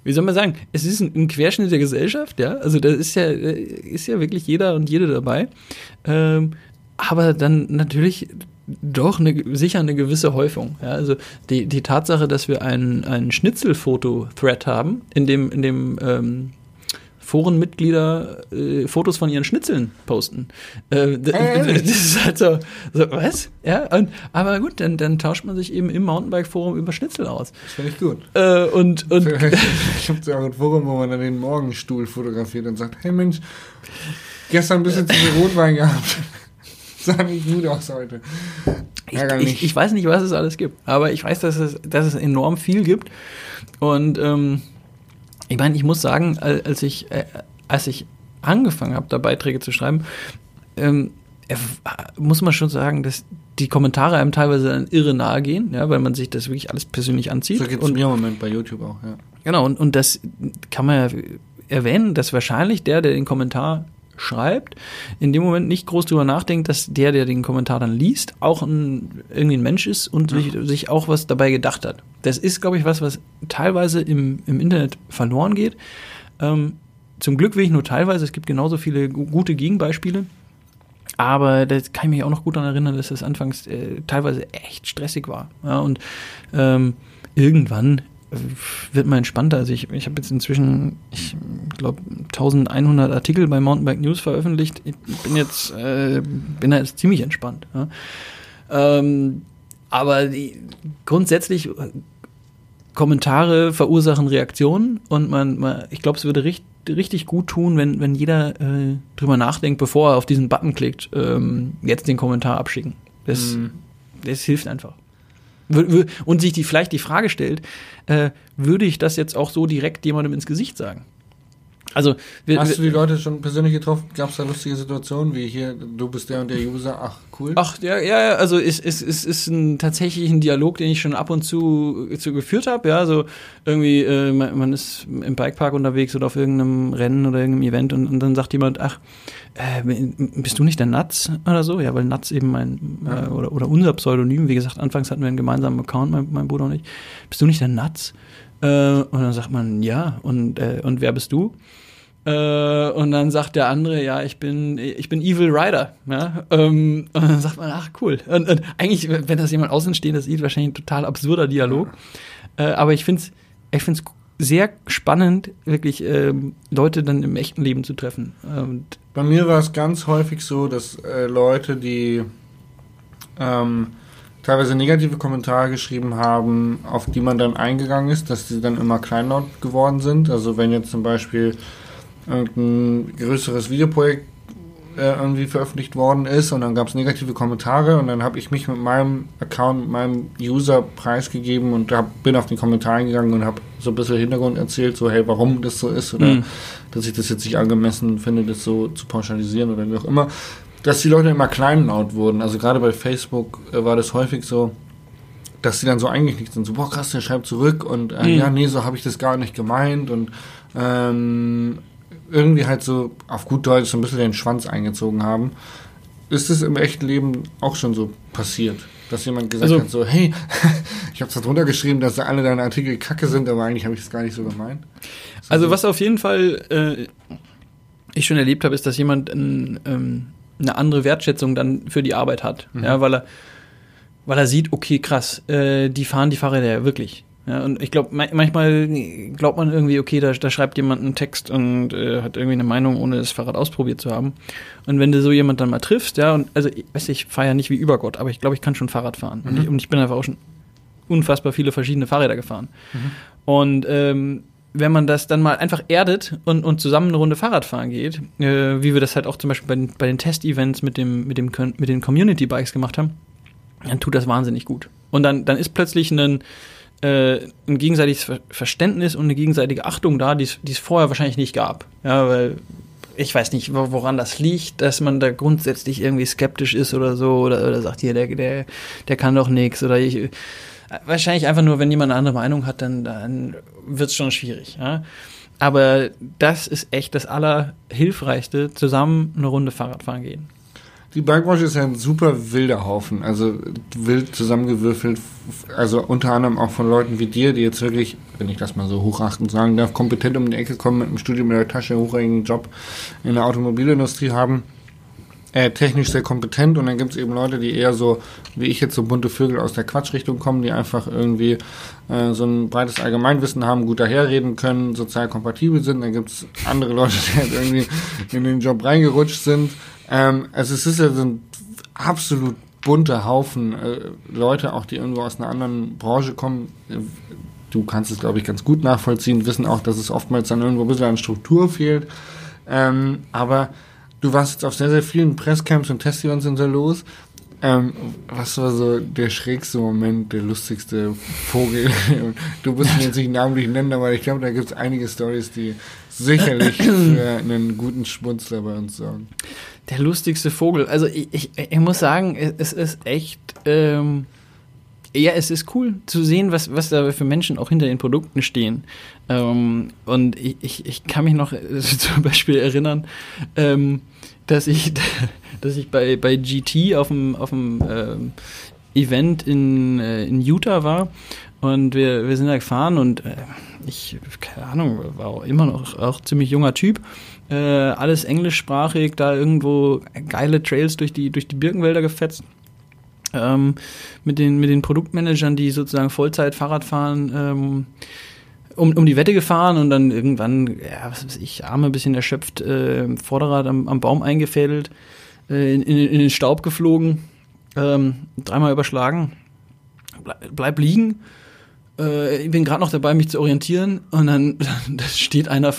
wie soll man sagen, es ist ein, ein Querschnitt der Gesellschaft, ja. Also da ist ja, äh, ist ja wirklich jeder und jede dabei. Ähm, aber dann natürlich doch eine, sicher eine gewisse Häufung. Ja? Also die, die Tatsache, dass wir einen, einen Schnitzelfoto-Thread haben, in dem, in dem ähm, Forenmitglieder äh, Fotos von ihren Schnitzeln posten. Äh, ehrlich? das ist halt so, so was? Ja, und, aber gut, dann, dann tauscht man sich eben im Mountainbike-Forum über Schnitzel aus. Das finde ich gut. Äh, und, und gibt es ja auch ein Forum, wo man dann den Morgenstuhl fotografiert und sagt, hey Mensch, gestern ein bisschen zu viel Rotwein gehabt. Sah nicht gut aus heute. Ich, ich, ich weiß nicht, was es alles gibt, aber ich weiß, dass es, dass es enorm viel gibt. Und ähm, ich meine, ich muss sagen, al- als ich, äh, als ich angefangen habe, da Beiträge zu schreiben, ähm, äh, muss man schon sagen, dass die Kommentare einem teilweise dann irre nahe gehen, ja, weil man sich das wirklich alles persönlich anzieht. So geht es mir im Moment bei YouTube auch, ja. Genau, und, und das kann man ja erwähnen, dass wahrscheinlich der, der den Kommentar schreibt, in dem Moment nicht groß drüber nachdenkt, dass der, der den Kommentar dann liest, auch ein, irgendwie ein Mensch ist und sich, sich auch was dabei gedacht hat. Das ist, glaube ich, was, was teilweise im, im Internet verloren geht. Ähm, zum Glück will ich nur teilweise, es gibt genauso viele gu- gute Gegenbeispiele. Aber da kann ich mich auch noch gut daran erinnern, dass es anfangs äh, teilweise echt stressig war. Ja, und ähm, irgendwann wird mal entspannter. Also ich, ich habe jetzt inzwischen, ich glaube, 1100 Artikel bei Mountainbike News veröffentlicht. Ich bin jetzt, äh, bin da jetzt ziemlich entspannt. Ja. Ähm, aber die, grundsätzlich Kommentare verursachen Reaktionen und man, man ich glaube, es würde richtig, richtig gut tun, wenn, wenn jeder äh, drüber nachdenkt, bevor er auf diesen Button klickt, ähm, jetzt den Kommentar abschicken. Das, mm. das hilft einfach. Und sich die vielleicht die Frage stellt, äh, würde ich das jetzt auch so direkt jemandem ins Gesicht sagen? Also, wir, Hast du die Leute schon persönlich getroffen? Gab es da lustige Situationen, wie hier, du bist der und der User, ach cool? Ach, ja, ja, also es ist, ist, ist ein tatsächlich ein Dialog, den ich schon ab und zu, zu geführt habe. Ja, so irgendwie, äh, man, man, ist im Bikepark unterwegs oder auf irgendeinem Rennen oder irgendeinem Event und, und dann sagt jemand, ach, äh, bist du nicht der Natz oder so? Ja, weil Natz eben mein, äh, oder, oder unser Pseudonym, wie gesagt, anfangs hatten wir einen gemeinsamen Account, mein, mein Bruder und ich. Bist du nicht der Natz? Äh, und dann sagt man, ja, und, äh, und wer bist du? Äh, und dann sagt der andere, ja, ich bin, ich bin Evil Rider. Ja? Ähm, und dann sagt man, ach cool. Und, und eigentlich, wenn das jemand Außenstehender sieht, wahrscheinlich ein total absurder Dialog. Äh, aber ich finde es ich find's sehr spannend, wirklich ähm, Leute dann im echten Leben zu treffen. Und Bei mir war es ganz häufig so, dass äh, Leute, die ähm, teilweise negative Kommentare geschrieben haben, auf die man dann eingegangen ist, dass die dann immer kleinlaut geworden sind. Also wenn jetzt zum Beispiel irgendein größeres Videoprojekt äh, irgendwie veröffentlicht worden ist und dann gab es negative Kommentare und dann habe ich mich mit meinem Account, mit meinem User preisgegeben und hab, bin auf die Kommentare gegangen und habe so ein bisschen Hintergrund erzählt, so hey, warum das so ist oder mhm. dass ich das jetzt nicht angemessen finde, das so zu pauschalisieren oder wie auch immer. Dass die Leute immer kleinlaut wurden. Also gerade bei Facebook äh, war das häufig so, dass sie dann so eigentlich sind. So, boah, krass, der schreibt zurück und äh, mhm. ja, nee, so habe ich das gar nicht gemeint und ähm, irgendwie halt so auf gut Deutsch so ein bisschen den Schwanz eingezogen haben. Ist es im echten Leben auch schon so passiert? Dass jemand gesagt also, hat, so, hey, ich habe zwar drunter geschrieben, dass alle deine Artikel kacke sind, aber eigentlich habe ich es gar nicht so gemeint. So also, was auf jeden Fall äh, ich schon erlebt habe, ist, dass jemand ein, ähm, eine andere Wertschätzung dann für die Arbeit hat. Mhm. Ja, weil er, weil er sieht, okay, krass, äh, die fahren die Fahrräder ja wirklich. Ja, und ich glaube, manchmal glaubt man irgendwie, okay, da, da schreibt jemand einen Text und äh, hat irgendwie eine Meinung, ohne das Fahrrad ausprobiert zu haben. Und wenn du so jemand dann mal triffst, ja, und also ich weiß, ich fahre ja nicht wie Übergott, aber ich glaube, ich kann schon Fahrrad fahren. Mhm. Und, ich, und, ich, bin einfach auch schon unfassbar viele verschiedene Fahrräder gefahren. Mhm. Und ähm, wenn man das dann mal einfach erdet und, und zusammen eine Runde Fahrrad fahren geht, äh, wie wir das halt auch zum Beispiel bei den, bei den Test-Events mit, dem, mit, dem, mit den Community-Bikes gemacht haben, dann tut das wahnsinnig gut. Und dann, dann ist plötzlich ein äh, ein gegenseitiges Verständnis und eine gegenseitige Achtung da, die es vorher wahrscheinlich nicht gab. Ja, weil ich weiß nicht, woran das liegt, dass man da grundsätzlich irgendwie skeptisch ist oder so oder, oder sagt, hier, der, der, der kann doch nichts oder ich. Wahrscheinlich einfach nur, wenn jemand eine andere Meinung hat, dann, dann wird es schon schwierig. Ja? Aber das ist echt das Allerhilfreichste, zusammen eine Runde Fahrrad fahren gehen. Die Bikewatch ist ja ein super wilder Haufen, also wild zusammengewürfelt, also unter anderem auch von Leuten wie dir, die jetzt wirklich, wenn ich das mal so hochachtend sagen darf, kompetent um die Ecke kommen mit einem Studium in der Tasche, hochrangigen Job in der Automobilindustrie haben, äh, technisch sehr kompetent und dann gibt es eben Leute, die eher so, wie ich jetzt, so bunte Vögel aus der Quatschrichtung kommen, die einfach irgendwie äh, so ein breites Allgemeinwissen haben, gut daherreden können, sozial kompatibel sind. Dann gibt es andere Leute, die halt irgendwie in den Job reingerutscht sind ähm, also es ist ja so ein absolut bunter Haufen äh, Leute, auch die irgendwo aus einer anderen Branche kommen. Du kannst es, glaube ich, ganz gut nachvollziehen, wissen auch, dass es oftmals dann irgendwo ein bisschen an Struktur fehlt. Ähm, aber du warst jetzt auf sehr, sehr vielen Presscamps und Testevents sind so los. Ähm, was war so der schrägste Moment, der lustigste Vogel? du musst jetzt nicht namentlich nennen, aber ich glaube, da gibt es einige Stories, die sicherlich für einen guten Schmunzler bei uns sorgen. Der lustigste Vogel. Also ich, ich, ich muss sagen, es ist echt. Ähm, ja, es ist cool zu sehen, was, was da für Menschen auch hinter den Produkten stehen. Ähm, und ich, ich, ich kann mich noch zum Beispiel erinnern, ähm, dass ich, dass ich bei, bei GT auf dem, auf dem ähm, Event in, äh, in Utah war und wir, wir sind da gefahren und äh, ich, keine Ahnung, war auch immer noch auch ziemlich junger Typ äh, alles englischsprachig, da irgendwo geile Trails durch die, durch die Birkenwälder gefetzt. ähm, mit, den, mit den Produktmanagern, die sozusagen Vollzeit Fahrrad fahren, ähm, um, um die Wette gefahren und dann irgendwann, ja, was weiß ich, Arme ein bisschen erschöpft, äh, Vorderrad am, am Baum eingefädelt, äh, in, in, in den Staub geflogen, ähm, dreimal überschlagen, bleib, bleib liegen. Äh, ich bin gerade noch dabei, mich zu orientieren und dann, dann steht einer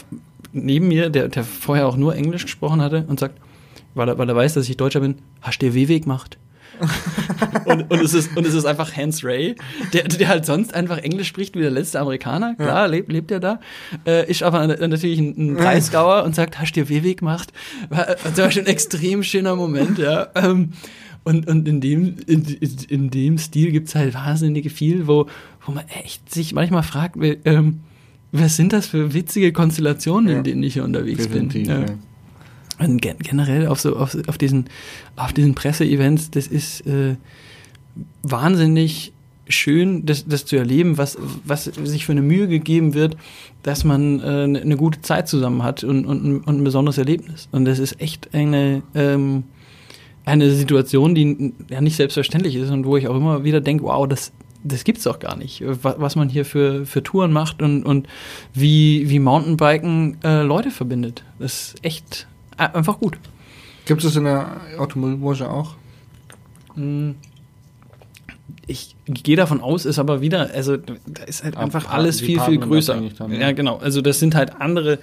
neben mir, der, der vorher auch nur Englisch gesprochen hatte und sagt, weil er, weil er weiß, dass ich Deutscher bin, hast du W-Weg gemacht? und, und, es ist, und es ist einfach Hans Ray, der, der halt sonst einfach Englisch spricht wie der letzte Amerikaner. Klar, ja. lebt, lebt er da. Äh, ist aber natürlich ein, ein Preisgauer und sagt, hast du dir W-Weg gemacht? War, das war schon ein extrem schöner Moment, ja. Ähm, und, und in dem, in, in dem Stil gibt's halt wahnsinnig viel, wo, wo man echt sich manchmal fragt, ähm, was sind das für witzige Konstellationen, ja. in denen ich hier unterwegs Definitiv, bin? Ja. Und generell auf so auf, auf diesen auf diesen Presseevents, das ist äh, wahnsinnig schön, das, das zu erleben, was, was sich für eine Mühe gegeben wird, dass man äh, eine gute Zeit zusammen hat und, und, und ein besonderes Erlebnis. Und das ist echt eine, ähm, eine Situation, die ja nicht selbstverständlich ist und wo ich auch immer wieder denke, wow, das, das gibt's doch gar nicht, was man hier für, für Touren macht und, und wie, wie Mountainbiken äh, Leute verbindet. Das ist echt einfach gut. Gibt es in der Automobilbranche auch? Hm. Ich gehe davon aus, ist aber wieder, also da ist halt einfach alles viel, viel größer. Dann, ja, genau. Also das sind halt andere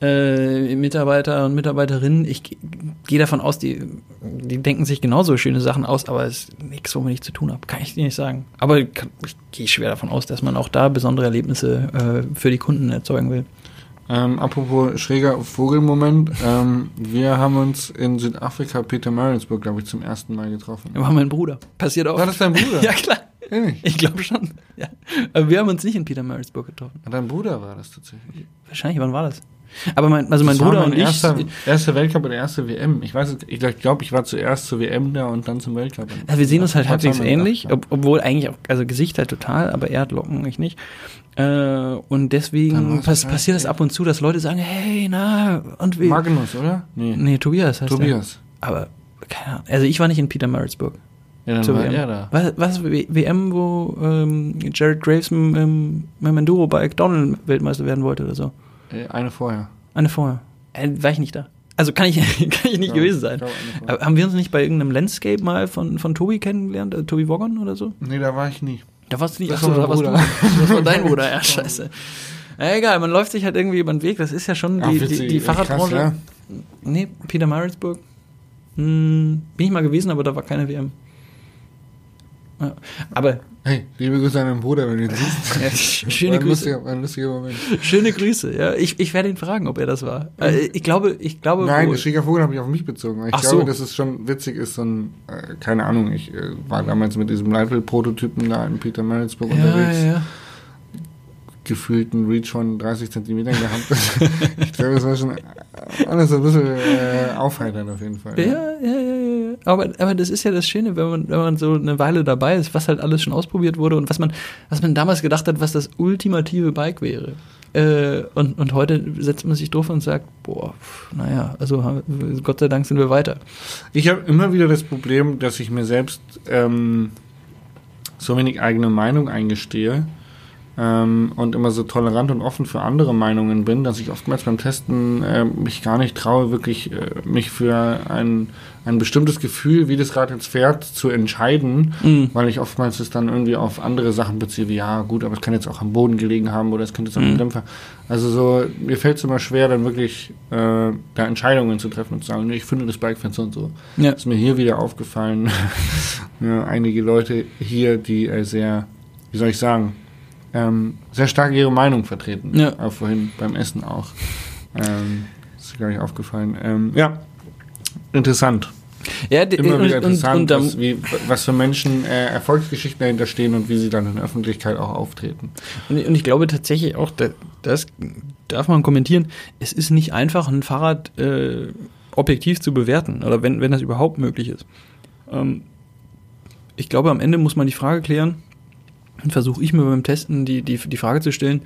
äh, Mitarbeiter und Mitarbeiterinnen. Ich gehe davon aus, die, die denken sich genauso schöne Sachen aus, aber es ist nichts, womit ich zu tun habe. Kann ich dir nicht sagen. Aber ich gehe schwer davon aus, dass man auch da besondere Erlebnisse äh, für die Kunden erzeugen will. Ähm, apropos schräger Vogelmoment, ähm, wir haben uns in Südafrika, Peter Maritzburg, glaube ich, zum ersten Mal getroffen. War mein Bruder. Passiert auch. War das dein Bruder? ja, klar. Ehrlich? Ich glaube schon. Ja. Aber wir haben uns nicht in Peter Maritzburg getroffen. Dein Bruder war das tatsächlich. Wahrscheinlich, wann war das? Aber mein, also mein das Bruder und ich. Erster, erste Weltcup oder erste WM. Ich weiß, ich glaube, ich war zuerst zur WM da und dann zum Weltcup. Also wir sehen uns halt halbwegs ähnlich, ob, obwohl eigentlich auch, also Gesicht halt total, aber er hat Locken, ich nicht. Äh, und deswegen pass, passiert das ab und zu, dass Leute sagen, hey, na, und wie. Magnus, oder? Nee, nee Tobias heißt Tobias. Er. Aber, keine Ahnung. Also ich war nicht in Peter Maritzburg. Ja, dann war WM. er da. Was, was WM, wo ähm, Jared Graves mit, mit dem Enduro-Bike Donald Weltmeister werden wollte oder so? Äh, eine vorher. Eine vorher. Äh, war ich nicht da. Also kann ich, kann ich nicht ja, gewesen sein. Aber haben wir uns nicht bei irgendeinem Landscape mal von, von Tobi kennengelernt? Äh, Tobi Woggon oder so? Nee, da war ich nie. Da warst du nicht. Das Achso, da warst du. Das war dein Bruder, ja, scheiße. Ja, egal, man läuft sich halt irgendwie über den Weg. Das ist ja schon die, Ach, die, die Fahrradbranche. Krass, ja. Nee, Peter Maritzburg. Hm, bin ich mal gewesen, aber da war keine WM. Ja. Aber Hey, liebe Grüße an deinen Bruder, wenn du ihn siehst. Schöne ein Grüße. Lustiger, ein lustiger Moment. Schöne Grüße, ja. Ich, ich werde ihn fragen, ob er das war. Äh, ich glaube, ich glaube. Nein, Schräger Vogel habe ich auf mich bezogen. Ich Ach glaube, so. dass es schon witzig ist, so ein, äh, keine Ahnung, ich äh, war damals mit diesem Leitbild-Prototypen da in Peter Maritzburg ja, unterwegs. Ja, ja gefühlten Reach von 30 Zentimetern gehabt. ich glaube, das war schon alles ein bisschen äh, aufheiternd auf jeden Fall. Ja, ja, ja, ja. ja. Aber, aber das ist ja das Schöne, wenn man, wenn man so eine Weile dabei ist, was halt alles schon ausprobiert wurde und was man, was man damals gedacht hat, was das ultimative Bike wäre. Äh, und, und heute setzt man sich drauf und sagt, boah, naja, also Gott sei Dank sind wir weiter. Ich habe immer wieder das Problem, dass ich mir selbst ähm, so wenig eigene Meinung eingestehe ähm, und immer so tolerant und offen für andere Meinungen bin, dass ich oftmals beim Testen äh, mich gar nicht traue, wirklich äh, mich für ein, ein bestimmtes Gefühl, wie das Rad jetzt fährt, zu entscheiden, mhm. weil ich oftmals es dann irgendwie auf andere Sachen beziehe, wie ja gut, aber es kann jetzt auch am Boden gelegen haben oder es könnte jetzt auch mhm. am Dämpfer. Also so, mir fällt es immer schwer, dann wirklich äh, da Entscheidungen zu treffen und zu sagen, nee, ich finde das Bike so und so. Ja. Ist mir hier wieder aufgefallen, ja, einige Leute hier, die äh, sehr, wie soll ich sagen, ähm, sehr stark ihre Meinung vertreten. Ja. Auch vorhin beim Essen auch. Ähm, ist gar nicht aufgefallen. Ähm, ja, interessant. Ja, Immer wieder interessant, und, und, was, wie, was, für Menschen äh, Erfolgsgeschichten dahinter stehen und wie sie dann in der Öffentlichkeit auch auftreten. Und, ich glaube tatsächlich auch, das darf man kommentieren, es ist nicht einfach, ein Fahrrad äh, objektiv zu bewerten, oder wenn, wenn das überhaupt möglich ist. Ähm, ich glaube, am Ende muss man die Frage klären, versuche ich mir beim Testen die, die, die Frage zu stellen,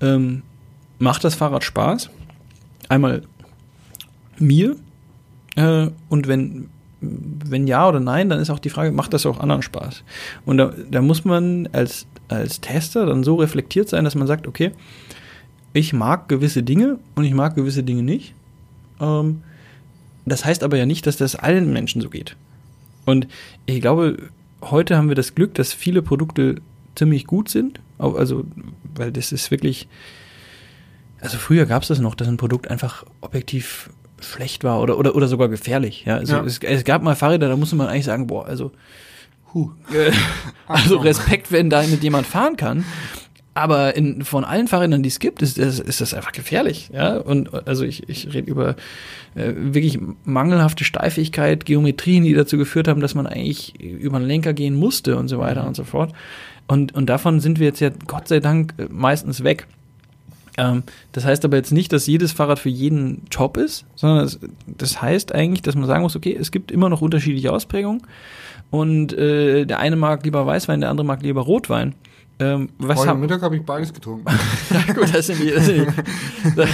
ähm, macht das Fahrrad Spaß? Einmal mir äh, und wenn wenn ja oder nein, dann ist auch die Frage, macht das auch anderen Spaß? Und da, da muss man als, als Tester dann so reflektiert sein, dass man sagt, okay, ich mag gewisse Dinge und ich mag gewisse Dinge nicht. Ähm, das heißt aber ja nicht, dass das allen Menschen so geht. Und ich glaube, heute haben wir das Glück, dass viele Produkte ziemlich gut sind. Also, weil das ist wirklich. Also früher gab es das noch, dass ein Produkt einfach objektiv schlecht war oder, oder, oder sogar gefährlich. Ja, also Ja. Es, es gab mal Fahrräder, da musste man eigentlich sagen, boah, also, huh, also Respekt, wenn da mit jemand fahren kann. Aber in, von allen Fahrrädern, die es gibt, ist, ist, ist das einfach gefährlich. Ja? Und also ich, ich rede über äh, wirklich mangelhafte Steifigkeit, Geometrien, die dazu geführt haben, dass man eigentlich über einen Lenker gehen musste und so weiter und so fort. Und, und davon sind wir jetzt ja Gott sei Dank äh, meistens weg. Ähm, das heißt aber jetzt nicht, dass jedes Fahrrad für jeden Job ist, sondern das, das heißt eigentlich, dass man sagen muss, okay, es gibt immer noch unterschiedliche Ausprägungen und äh, der eine mag lieber Weißwein, der andere mag lieber Rotwein. Ähm, was Heute Mittag habe ich beides getrunken. ja, gut, das sind die, das sind die, da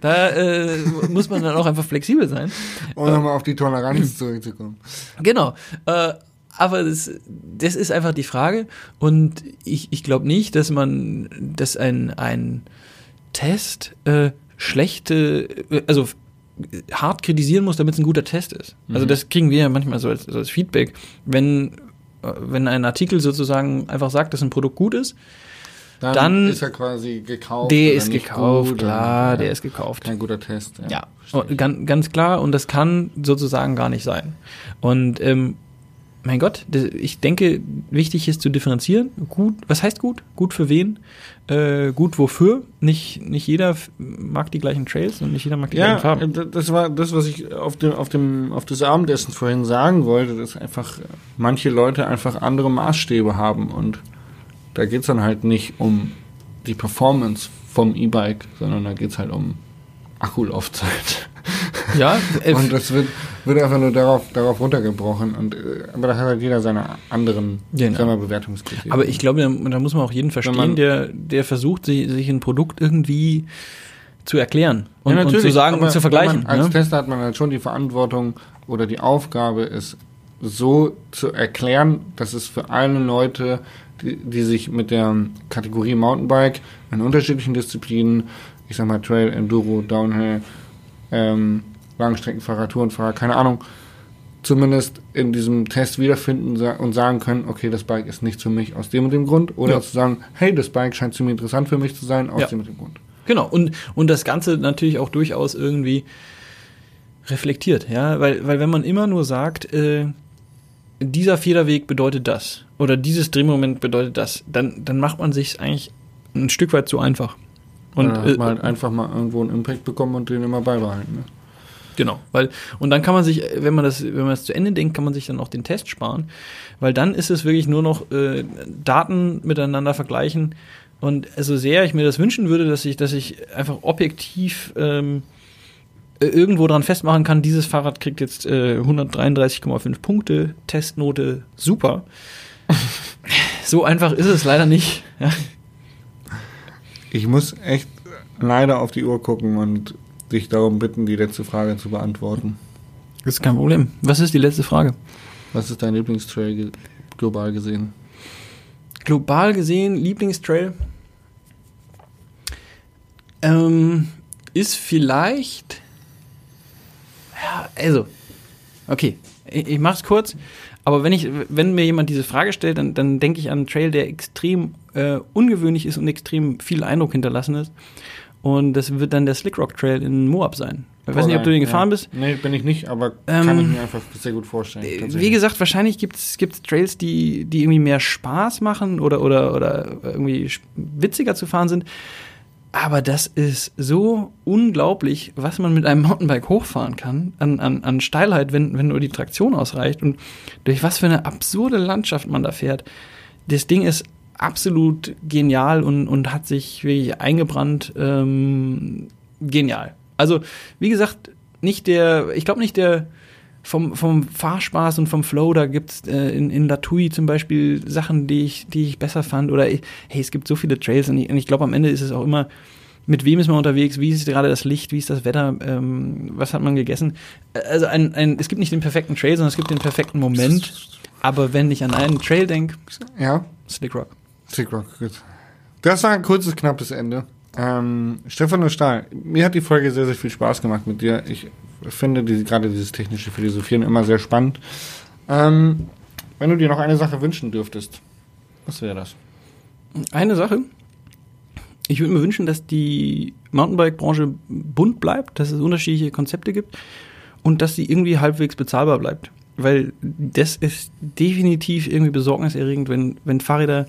da äh, muss man dann auch einfach flexibel sein. Um nochmal auf die Toleranz zurückzukommen. Genau. Äh, aber das, das ist einfach die Frage. Und ich, ich glaube nicht, dass man, dass ein, ein Test äh, schlechte, äh, also hart kritisieren muss, damit es ein guter Test ist. Also das kriegen wir ja manchmal so als, so als Feedback. Wenn, äh, wenn ein Artikel sozusagen einfach sagt, dass ein Produkt gut ist, Dann, Dann- ist er quasi gekauft. der oder ist gekauft, gut, klar, und, der ja, ist gekauft. Kein guter Test. Ja, und ganz, ganz klar. Und das kann sozusagen gar nicht sein. Und ähm, mein Gott, ich denke, wichtig ist zu differenzieren. Gut, was heißt gut? Gut für wen? Äh, gut wofür? Nicht, nicht jeder mag die gleichen Trails und nicht jeder mag die Ja, gleichen Farben. das war das, was ich auf dem, auf dem, auf das Abendessen vorhin sagen wollte, dass einfach manche Leute einfach andere Maßstäbe haben und da geht's dann halt nicht um die Performance vom E-Bike, sondern da geht's halt um Akkulaufzeit. Ja, äh, Und das wird, wird einfach nur darauf, darauf runtergebrochen. Und, äh, aber da hat halt jeder seine anderen Genau. Bewertungskriterien. aber ich glaube, da, da muss man auch jeden verstehen, der, der versucht, sich, sich ein Produkt irgendwie zu erklären und, Ja, und zu sagen und zu vergleichen. als ne? Tester hat man halt schon die Verantwortung oder die Aufgabe, es so zu erklären, dass es für alle Leute, die, die sich mit der Kategorie Mountainbike in unterschiedlichen Disziplinen, ich sag mal Trail, Enduro, Downhill, ähm, Langstreckenfahrer, Tourenfahrer, keine Ahnung, zumindest in diesem Test wiederfinden und sagen können, okay, das Bike ist nicht für mich aus dem und dem Grund. Oder Ja. zu sagen, hey, das Bike scheint ziemlich interessant für mich zu sein, aus Ja. dem und dem Grund. Genau, und, und das Ganze natürlich auch durchaus irgendwie reflektiert, ja, weil, weil wenn man immer nur sagt, äh, dieser Federweg bedeutet das oder dieses Drehmoment bedeutet das, dann, dann macht man sich eigentlich ein Stück weit zu einfach. Und man äh, halt einfach mal irgendwo einen Impact bekommen und den immer beibehalten. Ne? Genau, weil und dann kann man sich, wenn man das, wenn man das zu Ende denkt, kann man sich dann auch den Test sparen, weil dann ist es wirklich nur noch äh, Daten miteinander vergleichen und so sehr ich mir das wünschen würde, dass ich, dass ich einfach objektiv ähm, äh, irgendwo dran festmachen kann, dieses Fahrrad kriegt jetzt äh, 133,5 Punkte, Testnote, super. so einfach ist es leider nicht. Ich muss echt leider auf die Uhr gucken und dich darum bitten, die letzte Frage zu beantworten. Das ist kein Problem. Was ist die letzte Frage? Was ist dein Lieblingstrail ge global gesehen? global gesehen Lieblingstrail ähm, ist vielleicht ja, also okay, ich, ich mach's kurz, aber wenn ich wenn mir jemand diese Frage stellt, dann, dann denke ich an einen Trail, der extrem äh, ungewöhnlich ist und extrem viel Eindruck hinterlassen ist und das wird dann der Slickrock Trail in Moab sein. Ich weiß nicht, ob du den gefahren ja. bist. Nee, bin ich nicht, aber Ähm, kann ich mir einfach sehr gut vorstellen. Äh. Wie gesagt, wahrscheinlich gibt es Trails, die, die irgendwie mehr Spaß machen oder, oder, oder irgendwie witziger zu fahren sind. Aber das ist so unglaublich, was man mit einem Mountainbike hochfahren kann, an, an, an Steilheit, wenn, wenn nur die Traktion ausreicht und durch was für eine absurde Landschaft man da fährt. Das Ding ist absolut genial und, und hat sich wirklich eingebrannt. Ähm, genial. Also, wie gesagt, nicht der, ich glaube nicht der, vom, vom Fahrspaß und vom Flow, da gibt's äh, in, in Latui zum Beispiel Sachen, die ich, die ich besser fand. Oder ich, hey, es gibt so viele Trails und ich, und ich glaube, am Ende ist es auch immer mit wem ist man unterwegs, wie ist gerade das Licht, wie ist das Wetter, ähm, was hat man gegessen. Also ein, ein, es gibt nicht den perfekten Trail, sondern es gibt den perfekten Moment. Aber wenn ich an einen Trail denke, Ja, Slick Rock. Sick gut. Das war ein kurzes, knappes Ende. Ähm, Stefan und Stahl, mir hat die Folge sehr, sehr viel Spaß gemacht mit dir. Ich finde die, gerade dieses technische Philosophieren immer sehr spannend. Ähm, wenn du dir noch eine Sache wünschen dürftest, was wäre das? Eine Sache. Ich würde mir wünschen, dass die Mountainbike-Branche bunt bleibt, dass es unterschiedliche Konzepte gibt und dass sie irgendwie halbwegs bezahlbar bleibt. Weil das ist definitiv irgendwie besorgniserregend, wenn, wenn Fahrräder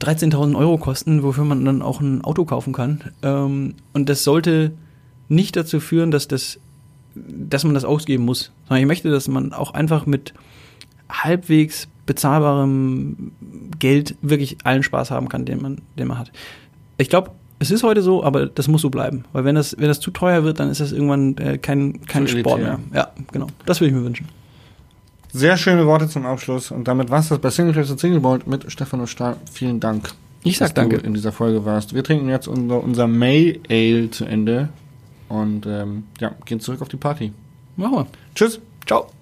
13.000 Euro kosten, wofür man dann auch ein Auto kaufen kann. Ähm, und das sollte nicht dazu führen, dass, das, dass man das ausgeben muss. Sondern ich möchte, dass man auch einfach mit halbwegs bezahlbarem Geld wirklich allen Spaß haben kann, den man, den man hat. Ich glaube, es ist heute so, aber das muss so bleiben. Weil wenn das, wenn das zu teuer wird, dann ist das irgendwann äh, kein, kein Zu Sport elitär. mehr. Ja, genau. Das würde ich mir wünschen. Sehr schöne Worte zum Abschluss. Und damit war es das bei Single Race und Single Bolt mit Stefan und Stahl. Vielen Dank. Ich sag dass danke. du in dieser Folge warst. Wir trinken jetzt unser, unser May Ale zu Ende und ähm, ja, gehen zurück auf die Party. Machen wir. Tschüss. Ciao.